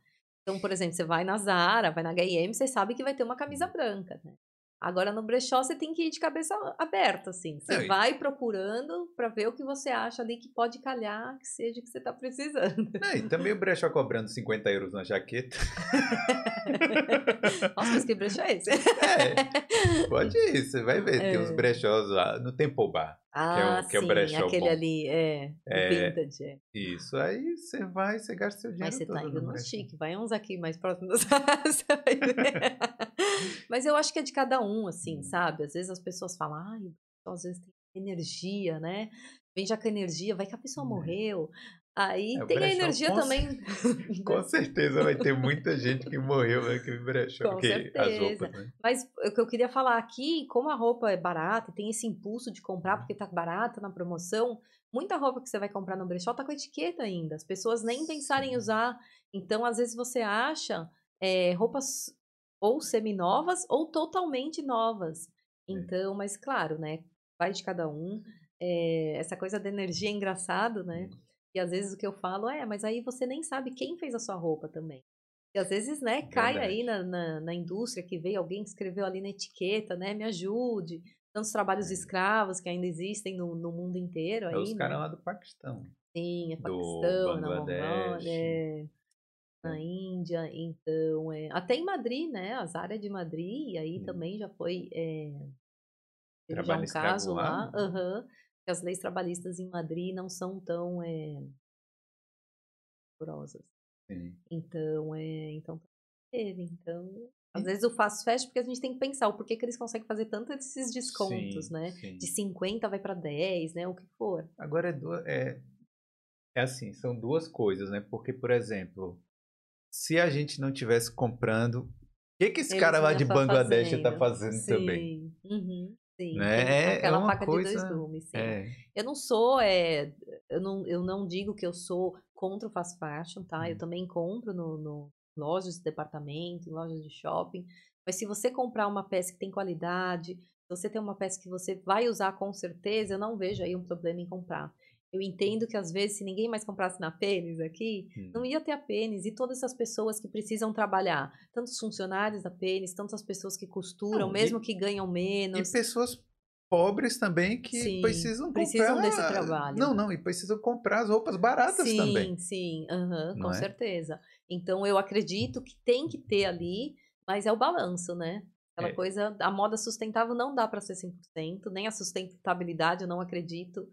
Então, por exemplo, você vai na Zara, vai na H&M, você sabe que vai ter uma camisa branca, né? Agora no brechó você tem que ir de cabeça aberta, assim. Você e- vai procurando pra ver o que você acha ali que pode calhar, que seja o que você tá precisando. Não, e também o brechó cobrando 50 euros na jaqueta. Nossa, mas que brechó é esse? É, pode ir, você vai ver. Tem uns É. brechós lá no Temple Bar. Ah, que é o sim, brechó aquele bom. ali, é, É, vintage, é. Isso, aí você vai, você gasta seu dinheiro Mas você tá indo no chique, vai uns aqui mais próximos da você vai ver. Mas eu acho que é de cada um, assim, sabe? Às vezes as pessoas falam, ai, então, às vezes tem energia, né? Vem já com energia, vai que a pessoa É. morreu. Aí É, tem a energia com também. Com certeza vai ter muita gente que morreu naquele brechó. Com que as certeza. roupas, né? Mas o que eu queria falar aqui, como a roupa é barata, tem esse impulso de comprar porque tá barata na promoção, muita roupa que você vai comprar no brechó tá com etiqueta ainda. As pessoas nem pensarem em usar. Então, às vezes você acha é, roupas ou semi-novas ou totalmente novas. É. Então, mas claro, né? vai de cada um. É, essa coisa da energia é engraçado, né? E às vezes o que eu falo é, mas aí você nem sabe quem fez a sua roupa também. E às vezes, né, cai Verdade. aí na, na, na indústria que veio alguém que escreveu ali na etiqueta, né? Me ajude. Tantos trabalhos É. escravos que ainda existem no, no mundo inteiro É aí, os né? caras lá do Paquistão. Sim, é do Paquistão, na Bangladesh. Mongólia, é, na Índia, então, é, até em Madrid, né, as áreas de Madrid, e aí Hum. também já foi, é, já um caso lá, aham, que as leis trabalhistas em Madrid não são tão é, rigorosas. Sim. Então, é, então teve, então, às vezes o fast fashion, porque a gente tem que pensar o porquê que eles conseguem fazer tanto esses descontos, Sim, né, sim. de 50 vai para 10, né, o que for. Agora é, é, é assim, são duas coisas, né? Porque, por exemplo, se a gente não tivesse comprando, o que, que esse Eles cara lá de Bangladesh tá fazendo. fazendo também? Sim, uhum, sim. Né? É- é aquela uma faca de dois coisa- gumes, sim. É, Eu não sou, é, eu, não, eu não digo que eu sou contra o fast fashion, tá? Eu Hum. também compro no, no lojas de departamento, em lojas de shopping. Mas se você comprar uma peça que tem qualidade, se você tem uma peça que você vai usar com certeza, eu não vejo aí um problema em comprar. Eu entendo que às vezes, se ninguém mais comprasse na Pênis aqui, hum, não ia ter a Pênis e todas essas pessoas que precisam trabalhar, tanto os funcionários da Pênis, tantas pessoas que costuram, Não, e- mesmo que ganham E menos. pessoas pobres também que Sim, precisam precisam comprar... desse trabalho. Não, não, e precisam comprar as roupas baratas sim, também. sim, aham, Não com é? certeza. Então eu acredito que tem que ter ali, mas é o balanço, né? Aquela É. coisa, a moda sustentável não dá para ser 100%, nem a sustentabilidade eu não acredito.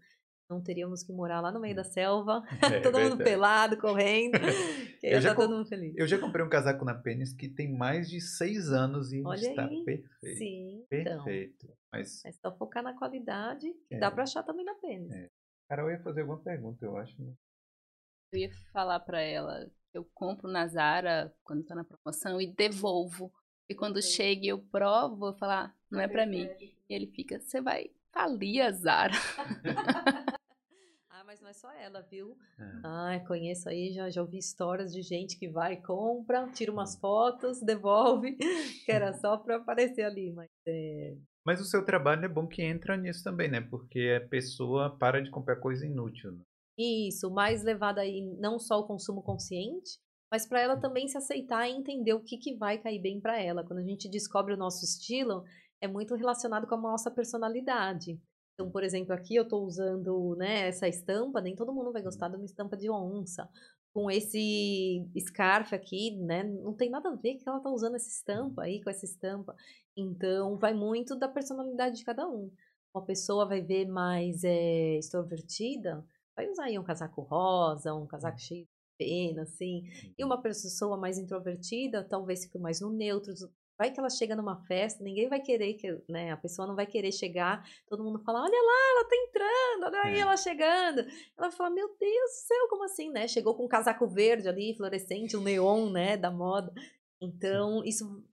Não teríamos que morar lá no meio da selva, É todo mundo pelado, correndo, que Eu já tá com- todo mundo feliz. Eu já comprei um casaco na Pênis que tem mais de seis anos e Olha está aí. perfeito. Sim, então. Perfeito. Mas, É só focar na qualidade, que É. dá pra achar também na pênis. É. cara, eu ia fazer alguma pergunta, eu acho. né? Eu ia falar pra ela que eu compro na Zara quando tá na promoção e devolvo. E quando chega e eu provo, eu falar, ah, não é pra mim. E ele fica, você vai falir a Zara. Não é só ela, viu? É. Ah, conheço aí, já, já ouvi histórias de gente que vai, compra, tira umas fotos, devolve, que era só pra aparecer ali, mas é... Mas o seu trabalho é bom que entra nisso também, né? Porque a pessoa para de comprar coisa inútil. Né? Isso, mais levada aí não só o consumo consciente, mas para ela também se aceitar e entender o que, que vai cair bem para ela. Quando a gente descobre o nosso estilo, é muito relacionado com a nossa personalidade. Então, por exemplo, aqui eu estou usando né, essa estampa, nem todo mundo vai gostar de uma estampa de onça. Com esse scarf aqui, né? Não tem nada a ver que ela tá usando essa estampa aí, com essa estampa. Então, vai muito da personalidade de cada um. Uma pessoa vai ver mais é, extrovertida, vai usar aí um casaco rosa, um casaco cheio de pena, assim. E uma pessoa mais introvertida, talvez fique mais no neutro. Vai que ela chega numa festa, ninguém vai querer que, né? A pessoa não vai querer chegar, todo mundo fala, olha lá, ela tá entrando, olha aí É. ela chegando. Ela fala, meu Deus do céu, como assim, né? Chegou com um casaco verde ali, fluorescente, um neon, né, da moda. Então, isso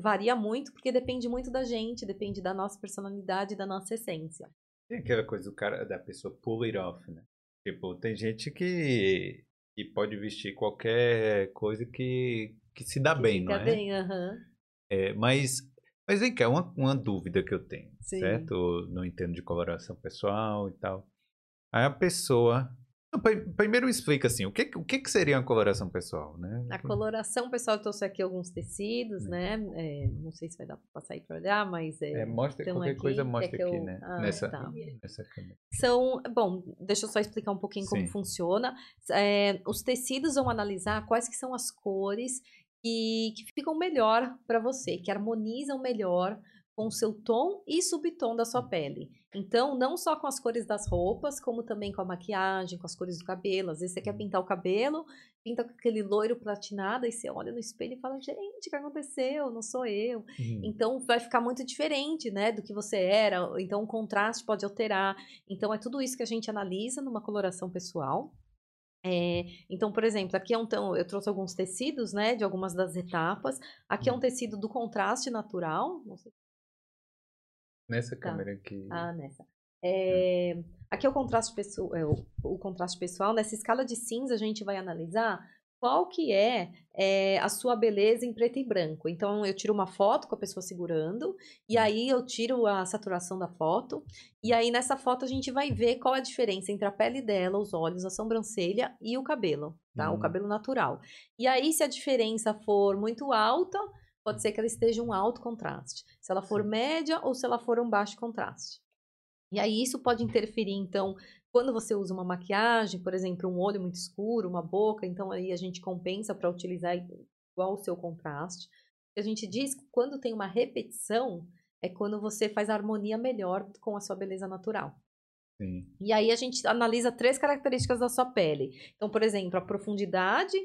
varia muito, porque depende muito da gente, depende da nossa personalidade, da nossa essência. Tem aquela coisa do cara, da pessoa pull it off, né? Tipo, tem gente que, que pode vestir qualquer coisa que, que se dá Que bem, não é? bem, aham. É, mas, mas vem cá, uma, uma dúvida que eu tenho, Sim. certo? Eu não entendo de coloração pessoal e tal. Aí a pessoa... Primeiro explica assim, o que, o que seria uma coloração pessoal, né? A coloração, pessoal, eu trouxe aqui alguns tecidos, né? É, não sei se vai dar pra passar aí pra olhar, mas é, É, mostra Então, qualquer aqui, coisa, quer mostra que aqui, eu- né? Ah, nessa, tá. nessa câmera. são. Bom, deixa eu só explicar um pouquinho como Sim. funciona. É, os tecidos vão analisar quais que são as cores que, que ficam melhor para você, que harmonizam melhor com o seu tom e subtom da sua pele. Então, não só com as cores das roupas, como também com a maquiagem, com as cores do cabelo. Às vezes você quer pintar o cabelo, pinta com aquele loiro platinado, e você olha no espelho e fala, gente, o que aconteceu? Não sou eu. Uhum. Então vai ficar muito diferente, né, do que você era. Então o contraste pode alterar. Então é tudo isso que a gente analisa numa coloração pessoal. É, então, por exemplo, aqui é um tão, eu trouxe alguns tecidos, né, de algumas das etapas. Aqui é um Uhum. tecido do contraste natural. Nessa Tá. câmera aqui. Ah, nessa. É, aqui é o contraste pessoal, é, o, o contraste pessoal. Nessa escala de cinza a gente vai analisar qual que é, é, a sua beleza em preto e branco. Então, eu tiro uma foto com a pessoa segurando, e aí eu tiro a saturação da foto, e aí nessa foto a gente vai ver qual é a diferença entre a pele dela, os olhos, a sobrancelha e o cabelo, tá? O Hum. cabelo natural. E aí, se a diferença for muito alta, pode ser que ela esteja um alto contraste. Se ela for Sim. média ou se ela for um baixo contraste. E aí isso pode interferir, então, quando você usa uma maquiagem, por exemplo, um olho muito escuro, uma boca, então aí a gente compensa para utilizar igual o seu contraste. A gente diz que quando tem uma repetição, é quando você faz a harmonia melhor com a sua beleza natural. Sim. E aí a gente analisa três características da sua pele. Então, por exemplo, a profundidade,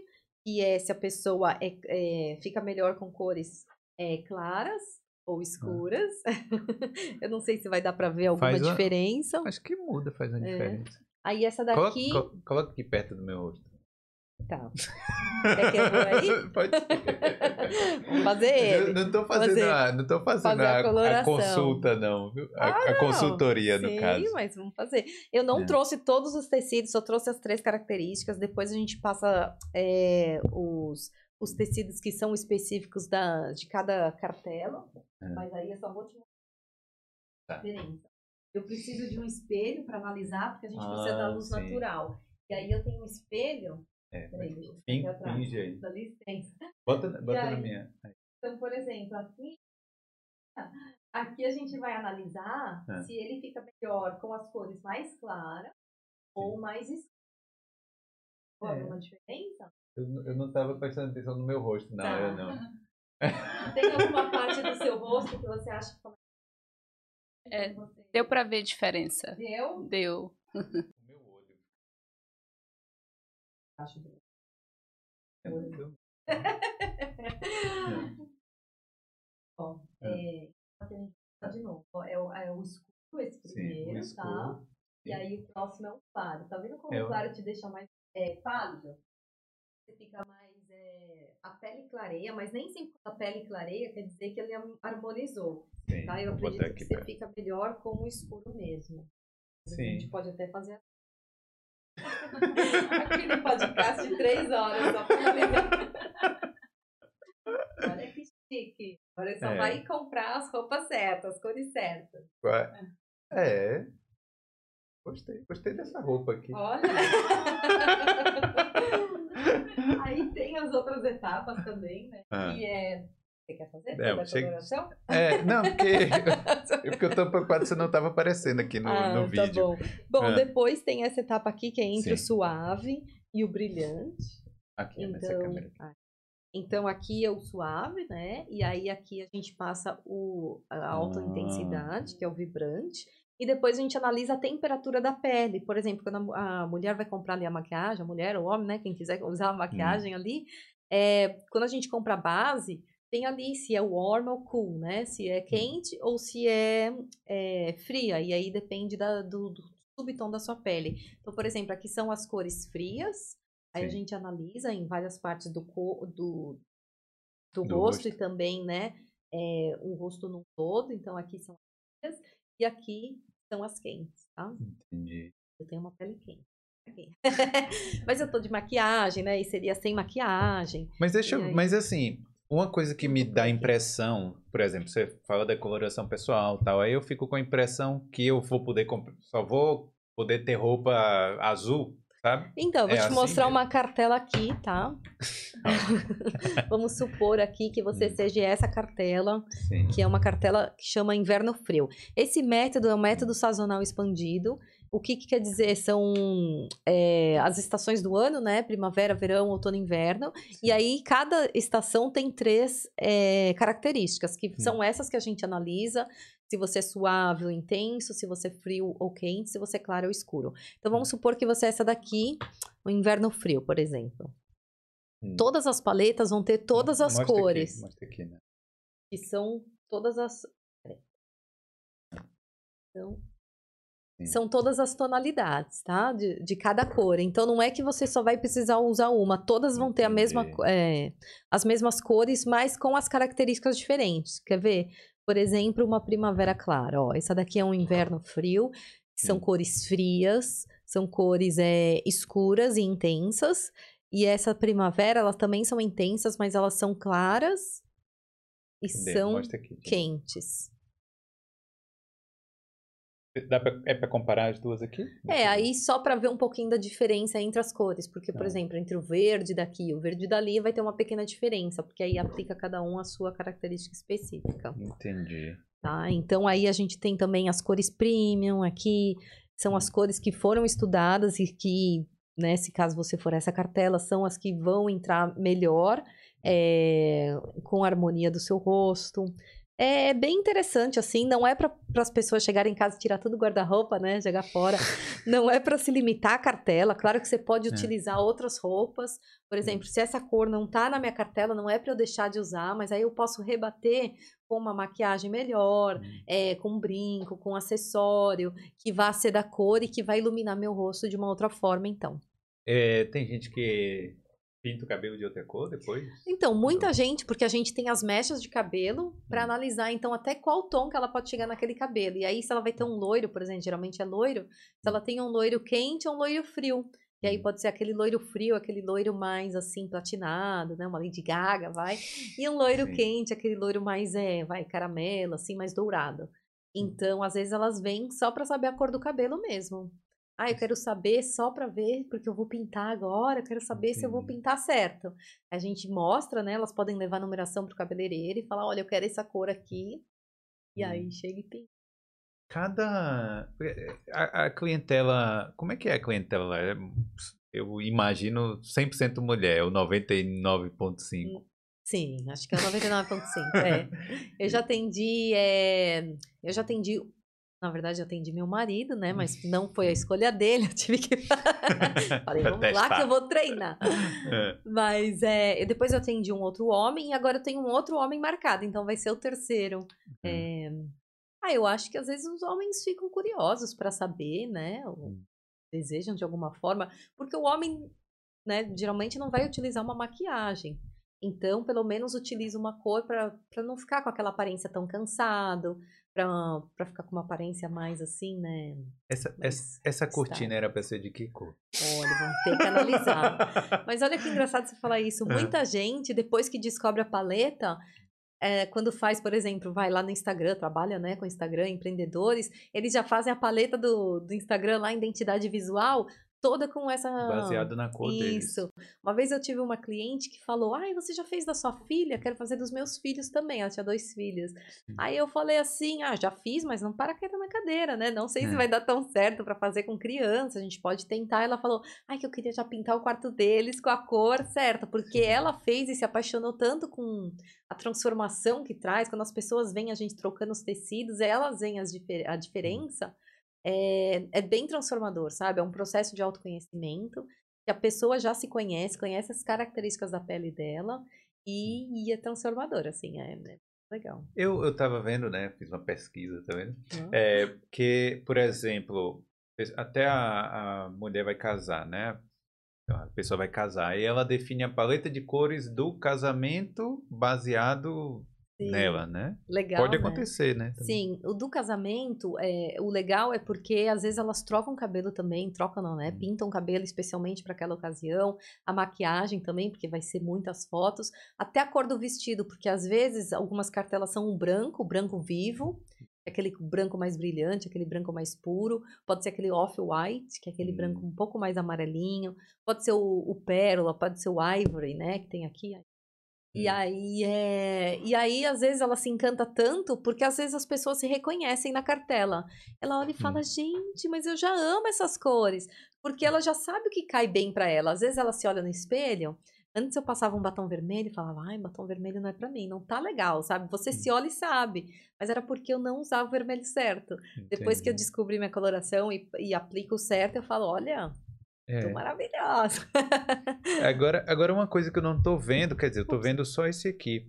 que é se a pessoa é, é, fica melhor com cores é, claras ou escuras. Eu não sei se vai dar para ver alguma Faz uma- diferença. Acho que muda, faz uma diferença. Aí essa Coloca, daqui. co- coloca aqui perto do meu rosto. Tá. Quer que eu vou aí? Pode ser. Vamos fazer ele. não tô fazendo, Fazer- a, não tô fazendo a a, a consulta, não. viu? A, Ah, a não. consultoria, no Sim, caso. mas vamos fazer. Eu não É. trouxe todos os tecidos, só trouxe as três características. Depois a gente passa é, os, os tecidos que são específicos da, de cada cartela. É. Mas aí eu só vou te mostrar a diferença. Eu preciso de um espelho para analisar, porque a gente precisa da Ah, luz sim. natural. E aí eu tenho um espelho. É, Peraí, atrás. finge aí. Dá licença. Bota, bota na aí? minha. Aí. Então, por exemplo, aqui, aqui a gente vai analisar É. se ele fica melhor com as cores mais claras ou mais escuras. É. Alguma diferença? Eu, não- eu não tava prestando atenção no meu rosto, não, Tá. eu não. Tem alguma parte do seu rosto que você acha que É. Deu pra ver diferença. Deu? Deu. O meu olho. Acho que É muito- Ó, é, de novo. É o, é o escuro esse Sim, primeiro, escuro. tá? E aí o próximo é o claro. Tá vendo como É o o- claro te deixa mais é, pálido? Você fica mais. É, a pele clareia, mas nem sempre a pele clareia quer dizer que ele harmonizou. Sim, Tá? Eu acredito aqui que você fica melhor com o escuro mesmo. A Sim. gente pode até fazer. Aqui no podcast de três horas só pra. Olha que chique. Agora só É. vai comprar as roupas certas, as cores certas. Qua- É. Gostei, gostei dessa roupa aqui. Olha! Aí tem as outras etapas também, né? Ah. Que é. Você quer fazer? É, chega- coloração? É, não, porque, é porque eu tô preocupado se não tava aparecendo aqui no, ah, no tá vídeo. bom. Bom, Ah. depois tem essa etapa aqui que é entre o Sim. suave e o brilhante. Aqui, nessa Então, câmera. aqui. ah, então aqui é o suave, né? E aí aqui a gente passa o, a alta Ah. intensidade, que é o vibrante. E depois a gente analisa a temperatura da pele. Por exemplo, quando a, mu- a mulher vai comprar ali a maquiagem, a mulher ou o homem, né? Quem quiser usar a maquiagem ali. é, quando a gente compra a base, tem ali se é warm ou cool, né? Se é quente ou se é, é, fria. E aí depende da- do, do subtom da sua pele. Então, por exemplo, aqui são as cores frias. Aí a Sim. gente analisa em várias partes do, co- do, do, Do rosto, rosto. e também, né, é, o rosto num todo. Então, aqui são as frias e aqui são as quentes, tá? Entendi. Eu tenho uma pele quente. Mas eu tô de maquiagem, né? E seria sem maquiagem. Mas deixa eu, aí? mas assim, uma coisa que me dá impressão, por exemplo, você fala da coloração pessoal e tal, aí eu fico com a impressão que eu vou poder comp- só vou poder ter roupa azul, sabe? Então, vou É te assim mostrar mesmo? uma cartela aqui, tá? Vamos supor aqui que você seja essa cartela, Sim. que é uma cartela que chama inverno frio. Esse método é um método sazonal expandido. O que, que quer dizer? São é, as estações do ano, né? Primavera, verão, outono, inverno. E aí, cada estação tem três é, características, que são essas que a gente analisa. Se você é suave ou intenso, se você é frio ou quente, se você é claro ou escuro. Então, vamos supor que você é essa daqui, o inverno frio, por exemplo. Hum. Todas as paletas vão ter todas as Mostra aqui, cores mostra aqui, né? que são todas as. peraí. Então, são todas as tonalidades, tá? De, de cada cor. Então, não é que você só vai precisar usar uma. Todas vão ter a mesma, é, as mesmas cores, mas com as características diferentes. Quer ver? Por exemplo, uma primavera clara. Ó, essa daqui é um inverno frio. São Hum. cores frias, são cores é, escuras e intensas. E essa primavera, elas também são intensas, mas elas são claras e Cadê? são aqui. quentes. Dá pra, é pra comparar as duas aqui? É, aí só pra ver um pouquinho da diferença entre as cores, porque, por Tá. exemplo, entre o verde daqui e o verde dali vai ter uma pequena diferença, porque aí aplica cada um a sua característica específica, Entendi. tá? Então aí a gente tem também as cores premium aqui, são as cores que foram estudadas e que, né, se caso você for essa cartela, são as que vão entrar melhor é, com a harmonia do seu rosto. É bem interessante, assim, não é para as pessoas chegarem em casa e tirar tudo do guarda-roupa, né? Jogar fora. Não é para se limitar à cartela. Claro que você pode É. utilizar outras roupas. Por exemplo, se essa cor não tá na minha cartela, não é para eu deixar de usar, mas aí eu posso rebater com uma maquiagem melhor, Hum. é, com um brinco, com um acessório, que vá ser da cor e que vai iluminar meu rosto de uma outra forma, então. É, tem gente que pinta o cabelo de outra cor depois? Então, muita Não. gente, porque a gente tem as mechas de cabelo para Hum. analisar, então, até qual tom que ela pode chegar naquele cabelo. E aí, se ela vai ter um loiro, por exemplo, geralmente é loiro, se ela tem um loiro quente ou um loiro frio. E aí Hum. pode ser aquele loiro frio, aquele loiro mais assim, platinado, né? Uma Lady Gaga, vai. E um loiro Sim. quente, aquele loiro mais, é, vai, caramelo, assim, mais dourado. Então, às vezes elas vêm só pra saber a cor do cabelo mesmo. Ah, eu quero saber só pra ver, porque eu vou pintar agora, eu quero saber se eu vou Entendi. pintar certo. A gente mostra, né? Elas podem levar a numeração pro cabeleireiro e falar, olha, eu quero essa cor aqui. E aí Hum. chega e pinta. Cada. A, a clientela. Como é que é a clientela? É, Eu imagino 100% mulher, ou 99,5%. Sim, acho que é o 99,5. é. Eu já atendi, é, eu já atendi, na verdade, eu atendi meu marido, né? Mas não foi a escolha dele, eu tive que. Falei, vamos lá que testar. eu vou treinar. É. Mas é, depois eu atendi um outro homem e agora eu tenho um outro homem marcado, então vai ser o terceiro. É, Ah, eu acho que às vezes os homens ficam curiosos para saber, né? Ou Hum. desejam de alguma forma, porque o homem, né, geralmente não vai utilizar uma maquiagem. Então, pelo menos utiliza uma cor para não ficar com aquela aparência tão cansado, para ficar com uma aparência mais assim, né? Essa, Mas essa, essa cortina era pra ser de que cor? Olha, vamos ter que analisar. Mas olha que engraçado você falar isso. Muita gente, depois que descobre a paleta, é, quando faz, por exemplo, vai lá no Instagram, trabalha né, com Instagram, empreendedores, eles já fazem a paleta do, do Instagram lá, identidade visual, toda com essa. Baseado na cor deles. Isso. Uma vez eu tive uma cliente que falou: Ai, você já fez da sua filha? Quero fazer dos meus filhos também. Ela tinha dois filhos. Aí eu falei assim: Ah, já fiz, mas não para quieto na cadeira, né? Não sei se É. vai dar tão certo pra fazer com criança. A gente pode tentar. Ela falou: Ai, que eu queria já pintar o quarto deles com a cor certa, porque Sim. ela fez e se apaixonou tanto com a transformação que traz. Quando as pessoas veem a gente trocando os tecidos, elas veem as difer- a diferença. É, é bem transformador, sabe? É um processo de autoconhecimento que a pessoa já se conhece, conhece as características da pele dela e, e é transformador, assim, é, é legal. Eu, eu tava vendo, né? Fiz uma pesquisa, tá vendo? né? É, que, por exemplo, até a, a mulher vai casar, né? A pessoa vai casar e ela define a paleta de cores do casamento baseado Sim, nela, né? Legal, Pode né? acontecer, né? também. Sim, o do casamento, é, o legal é porque às vezes elas trocam cabelo também, trocam não, né? Hum. Pintam o cabelo especialmente para aquela ocasião, a maquiagem também, porque vai ser muitas fotos, até a cor do vestido, porque às vezes algumas cartelas são um branco, branco vivo, aquele branco mais brilhante, aquele branco mais puro, pode ser aquele off-white, que é aquele Hum. branco um pouco mais amarelinho, pode ser o, o pérola, pode ser o ivory, né, que tem aqui, e Hum. aí, é... e aí, às vezes, ela se encanta tanto, porque às vezes as pessoas se reconhecem na cartela. Ela olha e fala, gente, mas eu já amo essas cores. Porque ela já sabe o que cai bem pra ela. Às vezes ela se olha no espelho. Antes eu passava um batom vermelho e falava, ai, batom vermelho não é pra mim, não tá legal, sabe? Você se olha e sabe. Mas era porque eu não usava o vermelho certo. Depois que eu Entendi. descobri minha coloração e, e aplico o certo, eu falo, olha, É. maravilhosa. Agora, agora uma coisa que eu não tô vendo, quer dizer, eu tô vendo só esse aqui,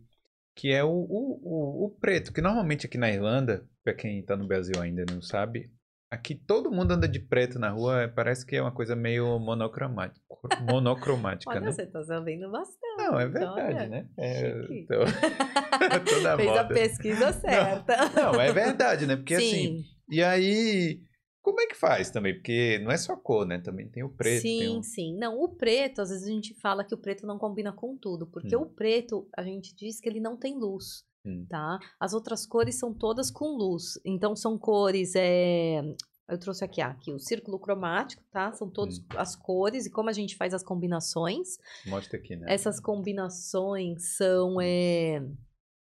que é o, o, o, o preto, que normalmente aqui na Irlanda, pra quem tá no Brasil ainda não sabe, aqui todo mundo anda de preto na rua, é, parece que é uma coisa meio monocromática, monocromática, Olha, né? você tá sabendo bastante. Não, é verdade, olha. né? É, tô... Fez a moda. pesquisa certa. Não, é verdade, né? Porque assim, Sim, e aí como é que faz também? Porque não é só cor, né? Também tem o preto. Sim, o... sim. Não, o preto, às vezes a gente fala que o preto não combina com tudo, porque Hum. o preto, a gente diz que ele não tem luz, Hum. tá? As outras cores são todas com luz. Então são cores, é... eu trouxe aqui, ah, aqui o círculo cromático, tá? São todas Hum. as cores e como a gente faz as combinações. Mostra aqui, né? Essas combinações são é,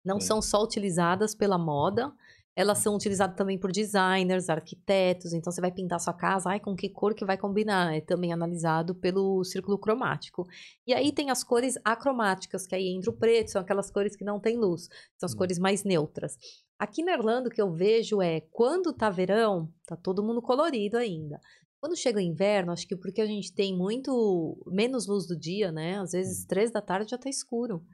não são só utilizadas pela moda, elas são utilizadas também por designers, arquitetos. Então você vai pintar sua casa, ai, com que cor que vai combinar? É também analisado pelo círculo cromático. E aí tem as cores acromáticas, que aí entra o preto, são aquelas cores que não têm luz, são as Hum. cores mais neutras. Aqui na Irlanda o que eu vejo é quando tá verão, tá todo mundo colorido ainda. Quando chega o inverno, acho que porque a gente tem muito menos luz do dia, né? Às vezes Hum. três da tarde já tá escuro.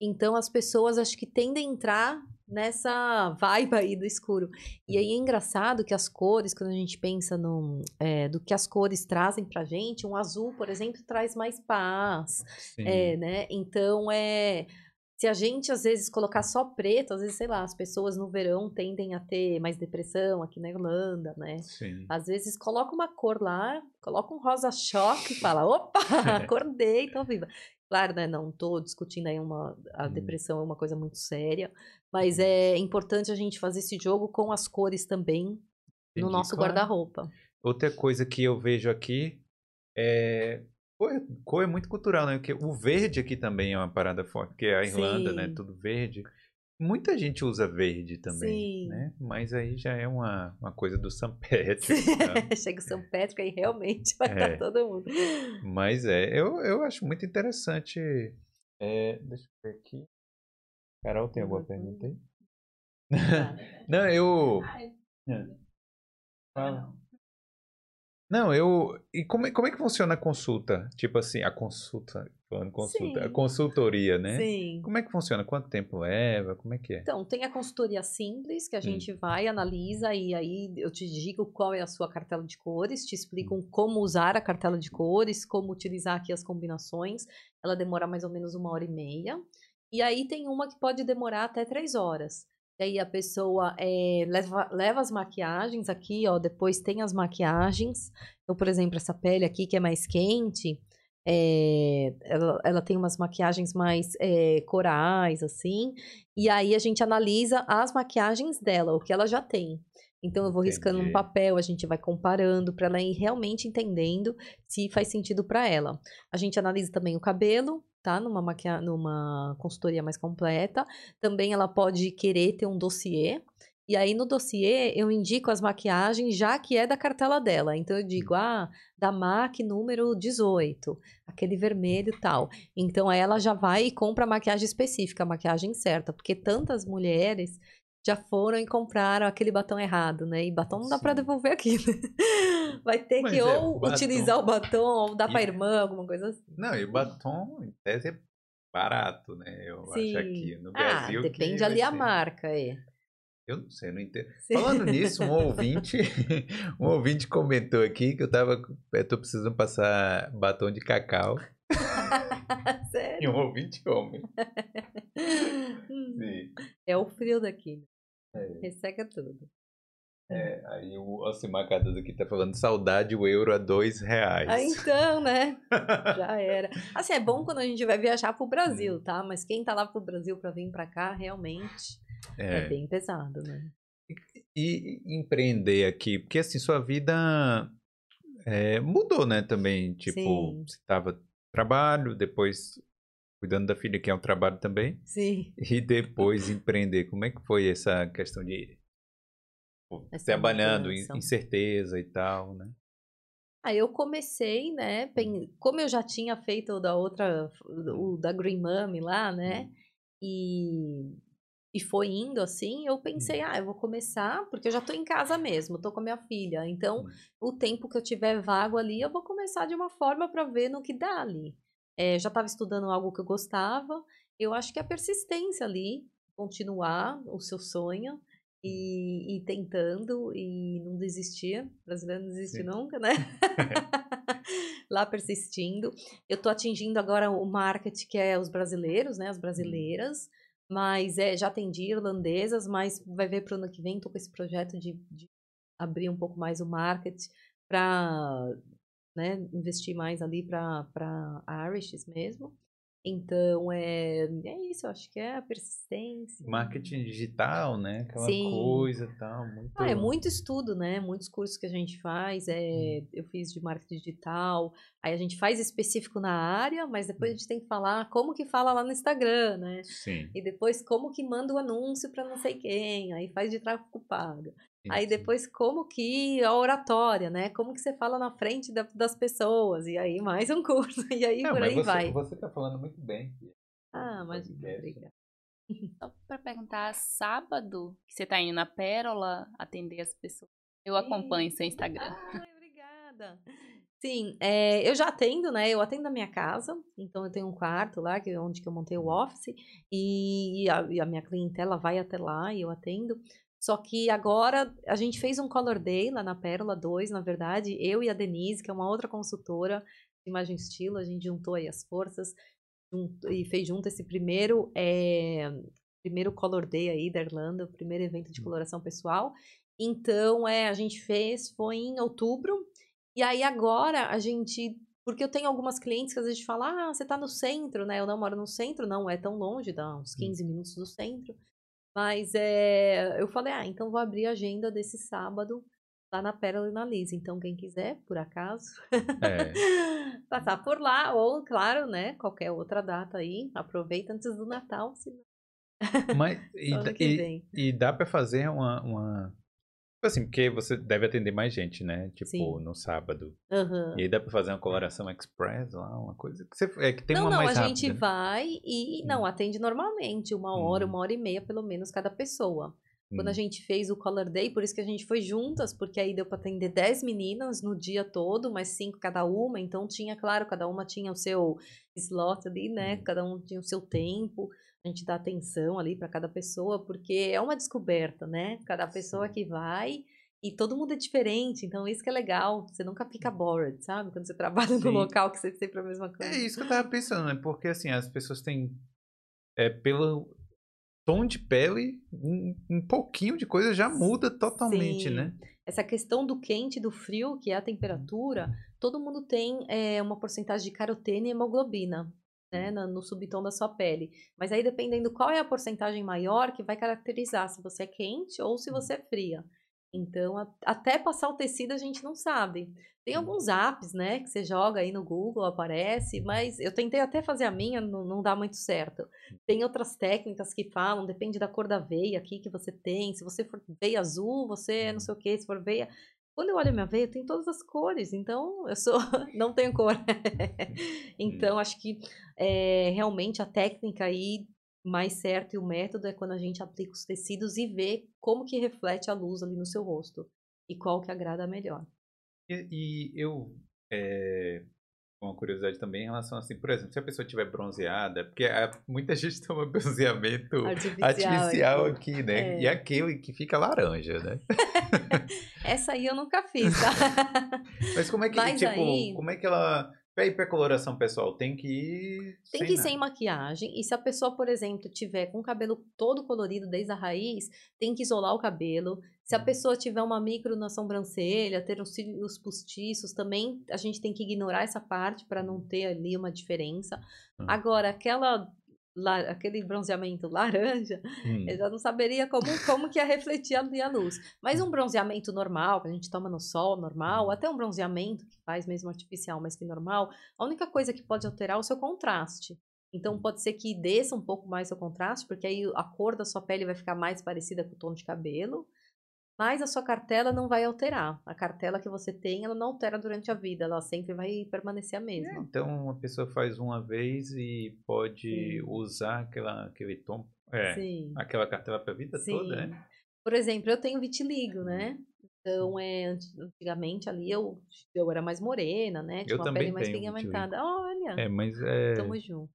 Então as pessoas acho que tendem a entrar nessa vibe aí do escuro. E aí é engraçado que as cores, quando a gente pensa no, é, do que as cores trazem pra gente, um azul, por exemplo, traz mais paz. Sim. É, né? Então é. Se a gente às vezes colocar só preto, às vezes, sei lá, as pessoas no verão tendem a ter mais depressão aqui na Irlanda, né? Sim. Às vezes coloca uma cor lá, coloca um rosa choque e fala, opa, acordei, tô viva. Claro, né, não tô discutindo aí uma, a Hum. depressão é uma coisa muito séria, mas é importante a gente fazer esse jogo com as cores também no Entendi, nosso claro. guarda-roupa. Outra coisa que eu vejo aqui é. Cor, cor é muito cultural, né? Porque o verde aqui também é uma parada forte, porque a Irlanda, né? Sim. Tudo verde. Muita gente usa verde também, Sim. né? Mas aí já é uma, uma coisa do São Patrick, né? Chega o São Patrick aí realmente vai É. estar todo mundo. Mas é, eu, eu acho muito interessante. É, deixa eu ver aqui. Carol, tem alguma Uhum. pergunta aí? Tá. Não, eu. Fala. Não, eu. E como, é- como é que funciona a consulta? Tipo assim, a consulta. Consulta. A consultoria, né? Sim. Como é que funciona? Quanto tempo leva? Como é que é? Então, tem a consultoria simples, Hum. que a gente vai, analisa, e aí eu te digo qual é a sua cartela de cores, te explicam Hum. como usar a cartela de cores, como utilizar aqui as combinações. Ela demora mais ou menos uma hora e meia. E aí tem uma que pode demorar até três horas. E aí a pessoa eh, leva, leva as maquiagens aqui, ó, depois tem as maquiagens. Então, por exemplo, essa pele aqui que é mais quente, eh, ela, ela tem umas maquiagens mais eh, corais, assim. E aí a gente analisa as maquiagens dela, o que ela já tem. Então eu vou riscando no Entendi. papel, a gente vai comparando para ela ir realmente entendendo se faz sentido para ela. A gente analisa também o cabelo, tá? Numa maquia... numa consultoria mais completa. Também ela pode querer ter um dossiê. E aí no dossiê eu indico as maquiagens já que é da cartela dela. Então eu digo, ah, da MAC número 18, aquele vermelho e tal. Então aí ela já vai e compra a maquiagem específica, a maquiagem certa, porque tantas mulheres já foram e compraram aquele batom errado, né? E batom não dá pra Sim. devolver aqui. né? Vai ter Mas que é, ou batom- utilizar o batom ou dar pra E- irmã, alguma coisa assim. Não, e o batom, em tese, é barato, né? Eu acho aqui. No ah, Brasil. que depende ali a ser- marca, é. Eu não sei, não entendo. Sim. Falando nisso, um ouvinte, um ouvinte comentou aqui que eu tava, eu tô precisando passar batom de cacau. E Sério? um ouvinte homem. Hum, Sim. É o frio daqui. né? É, Resseca tudo. é, aí o Alcimar Cardoso aqui tá falando saudade o euro a dois reais. Ah, então, né? Já era. Assim, é bom quando a gente vai viajar pro Brasil, tá? Mas quem tá lá pro Brasil pra vir pra cá, realmente é, É. bem pesado, né? E empreender aqui, porque assim, sua vida é, mudou, né, também, tipo, Sim. você tava trabalho, depois cuidando da filha, que é um trabalho também, Sim. e depois empreender. Como é que foi essa questão de Essa trabalhando, mudança. incerteza e tal, né? Aí eu comecei, né? Como eu já tinha feito o da outra, o da Green Mummy lá, né? E, e foi indo assim, eu pensei, ah, eu vou começar, porque eu já tô em casa mesmo, tô com a minha filha. Então, o tempo que eu tiver vago ali, eu vou começar de uma forma para ver no que dá ali. É, já estava estudando algo que eu gostava. Eu acho que a persistência ali, continuar o seu sonho e, e tentando e não desistir. O brasileiro não desiste Sim. nunca, né? Lá persistindo. Eu tô atingindo agora o market que é os brasileiros, né? As brasileiras. Mas é, já atendi irlandesas, mas vai ver pro ano que vem, tô com esse projeto de, de abrir um pouco mais o market para né, investir mais ali para Irishes mesmo. Então, é, é isso, eu acho que é a persistência. Marketing digital, né? Aquela Sim. coisa e tal. Muito... Ah, é muito estudo, né? Muitos cursos que a gente faz. É, Eu fiz de marketing digital. Aí a gente faz específico na área, mas depois a gente tem que falar como que fala lá no Instagram, né? Sim. E depois como que manda o anúncio para não sei quem. Aí faz de tráfego pago. Aí sim. depois como que a oratória, né? Como que você fala na frente da- das pessoas. E aí mais um curso. E aí Não, por aí você, vai. Você tá falando muito bem. Ah, mas podcast. obrigada. Só pra perguntar, sábado que você tá indo na Pérola atender as pessoas? Eu acompanho seu Instagram. Ai, obrigada. Sim, é, eu já atendo, né? Eu atendo na minha casa, então eu tenho um quarto lá, que é onde que eu montei o office, e a, e a minha clientela vai até lá e eu atendo. Só que agora a gente fez um Color Day lá na Pérola 2, na verdade, eu e a Denise, que é uma outra consultora de imagem e estilo, a gente juntou aí as forças jun- e fez junto esse primeiro, é, primeiro Color Day aí da Irlanda, o primeiro evento de coloração pessoal. Então, é, a gente fez, foi em outubro, e aí agora a gente. Porque eu tenho algumas clientes que às vezes falam, ah, você tá no centro, né? Eu não moro no centro, não é tão longe, dá uns 15 minutos do centro. Mas é, eu falei, ah, então vou abrir a agenda desse sábado lá na Pérola e na Liz. Então, quem quiser, por acaso, É. passar por lá, ou, claro, né, qualquer outra data aí, aproveita antes do Natal, senão Mas, e, e- e dá pra fazer uma, uma. Tipo assim, porque você deve atender mais gente, né? Tipo, Sim. no sábado. Aham. E aí dá pra fazer uma coloração express lá, uma coisa que você. É que tem não, uma não, mais a rápida. gente né? vai e não atende normalmente, uma hora, Hum. uma hora e meia, pelo menos, cada pessoa. Quando a Hum. gente fez o Color Day, por isso que a gente foi juntas, porque aí deu para atender 10 meninas no dia todo, mas cinco cada uma, então tinha, claro, cada uma tinha o seu slot ali, né? Hum. Cada um tinha o seu tempo. A gente dá atenção ali para cada pessoa, porque é uma descoberta, né? Cada pessoa Sim. que vai e todo mundo é diferente, então isso que é legal. Você nunca fica bored, sabe? Quando você trabalha Sim. no local que você sempre a mesma coisa. É isso que eu tava pensando, né? Porque assim, as pessoas têm. É, pelo tom de pele, um, um pouquinho de coisa já muda totalmente, Sim. né? Essa questão do quente e do frio, que é a temperatura, todo mundo tem é, uma porcentagem de carotene e hemoglobina, né, Hum. na- no subtom da sua pele. Mas aí, dependendo qual é a porcentagem maior, que vai caracterizar se você é quente ou se você é fria. Então, a- até passar o tecido, a gente não sabe. Tem Hum. alguns apps, né, que você joga aí no Google, aparece, mas eu tentei até fazer a minha, não, não dá muito certo. Tem outras técnicas que falam, depende da cor da veia aqui que você tem. Se você for veia azul, você é não sei o que, se for veia. Quando eu olho a minha veia, tem todas as cores, então eu sou. não tenho cor. então, acho que é, realmente a técnica aí mais certa e o método é quando a gente aplica os tecidos e vê como que reflete a luz ali no seu rosto. E qual que agrada melhor. E, e eu. É, uma curiosidade também em relação assim, por exemplo, se a pessoa tiver bronzeada, porque a- muita gente toma bronzeamento Artificial. artificial aqui. aqui, né? É. E aquele que fica laranja, né? Essa aí eu nunca fiz, tá? Mas como é que, Mas tipo, aí- como é que ela. Pra ir pra coloração pessoal, tem que ir. Tem sem que ir nada. sem maquiagem. E se a pessoa, por exemplo, tiver com o cabelo todo colorido desde a raiz, tem que isolar o cabelo. Se a pessoa tiver uma micro na sobrancelha, ter os cílios postiços, também a gente tem que ignorar essa parte para não ter ali uma diferença. Uhum. Agora, aquela la- aquele bronzeamento laranja, Hum. eu já não saberia como, como que ia refletir ali a luz. Mas um bronzeamento normal, que a gente toma no sol normal, até um bronzeamento que faz mesmo artificial, mas que normal, a única coisa que pode alterar é o seu contraste. Então pode ser que desça um pouco mais o contraste, porque aí a cor da sua pele vai ficar mais parecida com o tom de cabelo, mas a sua cartela não vai alterar. A cartela que você tem, ela não altera durante a vida, ela sempre vai permanecer a É, mesma. então a pessoa faz uma vez e pode Sim. usar aquela, aquele tom. É, aquela cartela pra vida Sim. toda, né? Por exemplo, eu tenho vitiligo, né? Então, é, anti- antigamente ali eu, eu era mais morena, né? Tinha Eu uma pele mais pigmentada. Olha, É, mas é. tamo junto.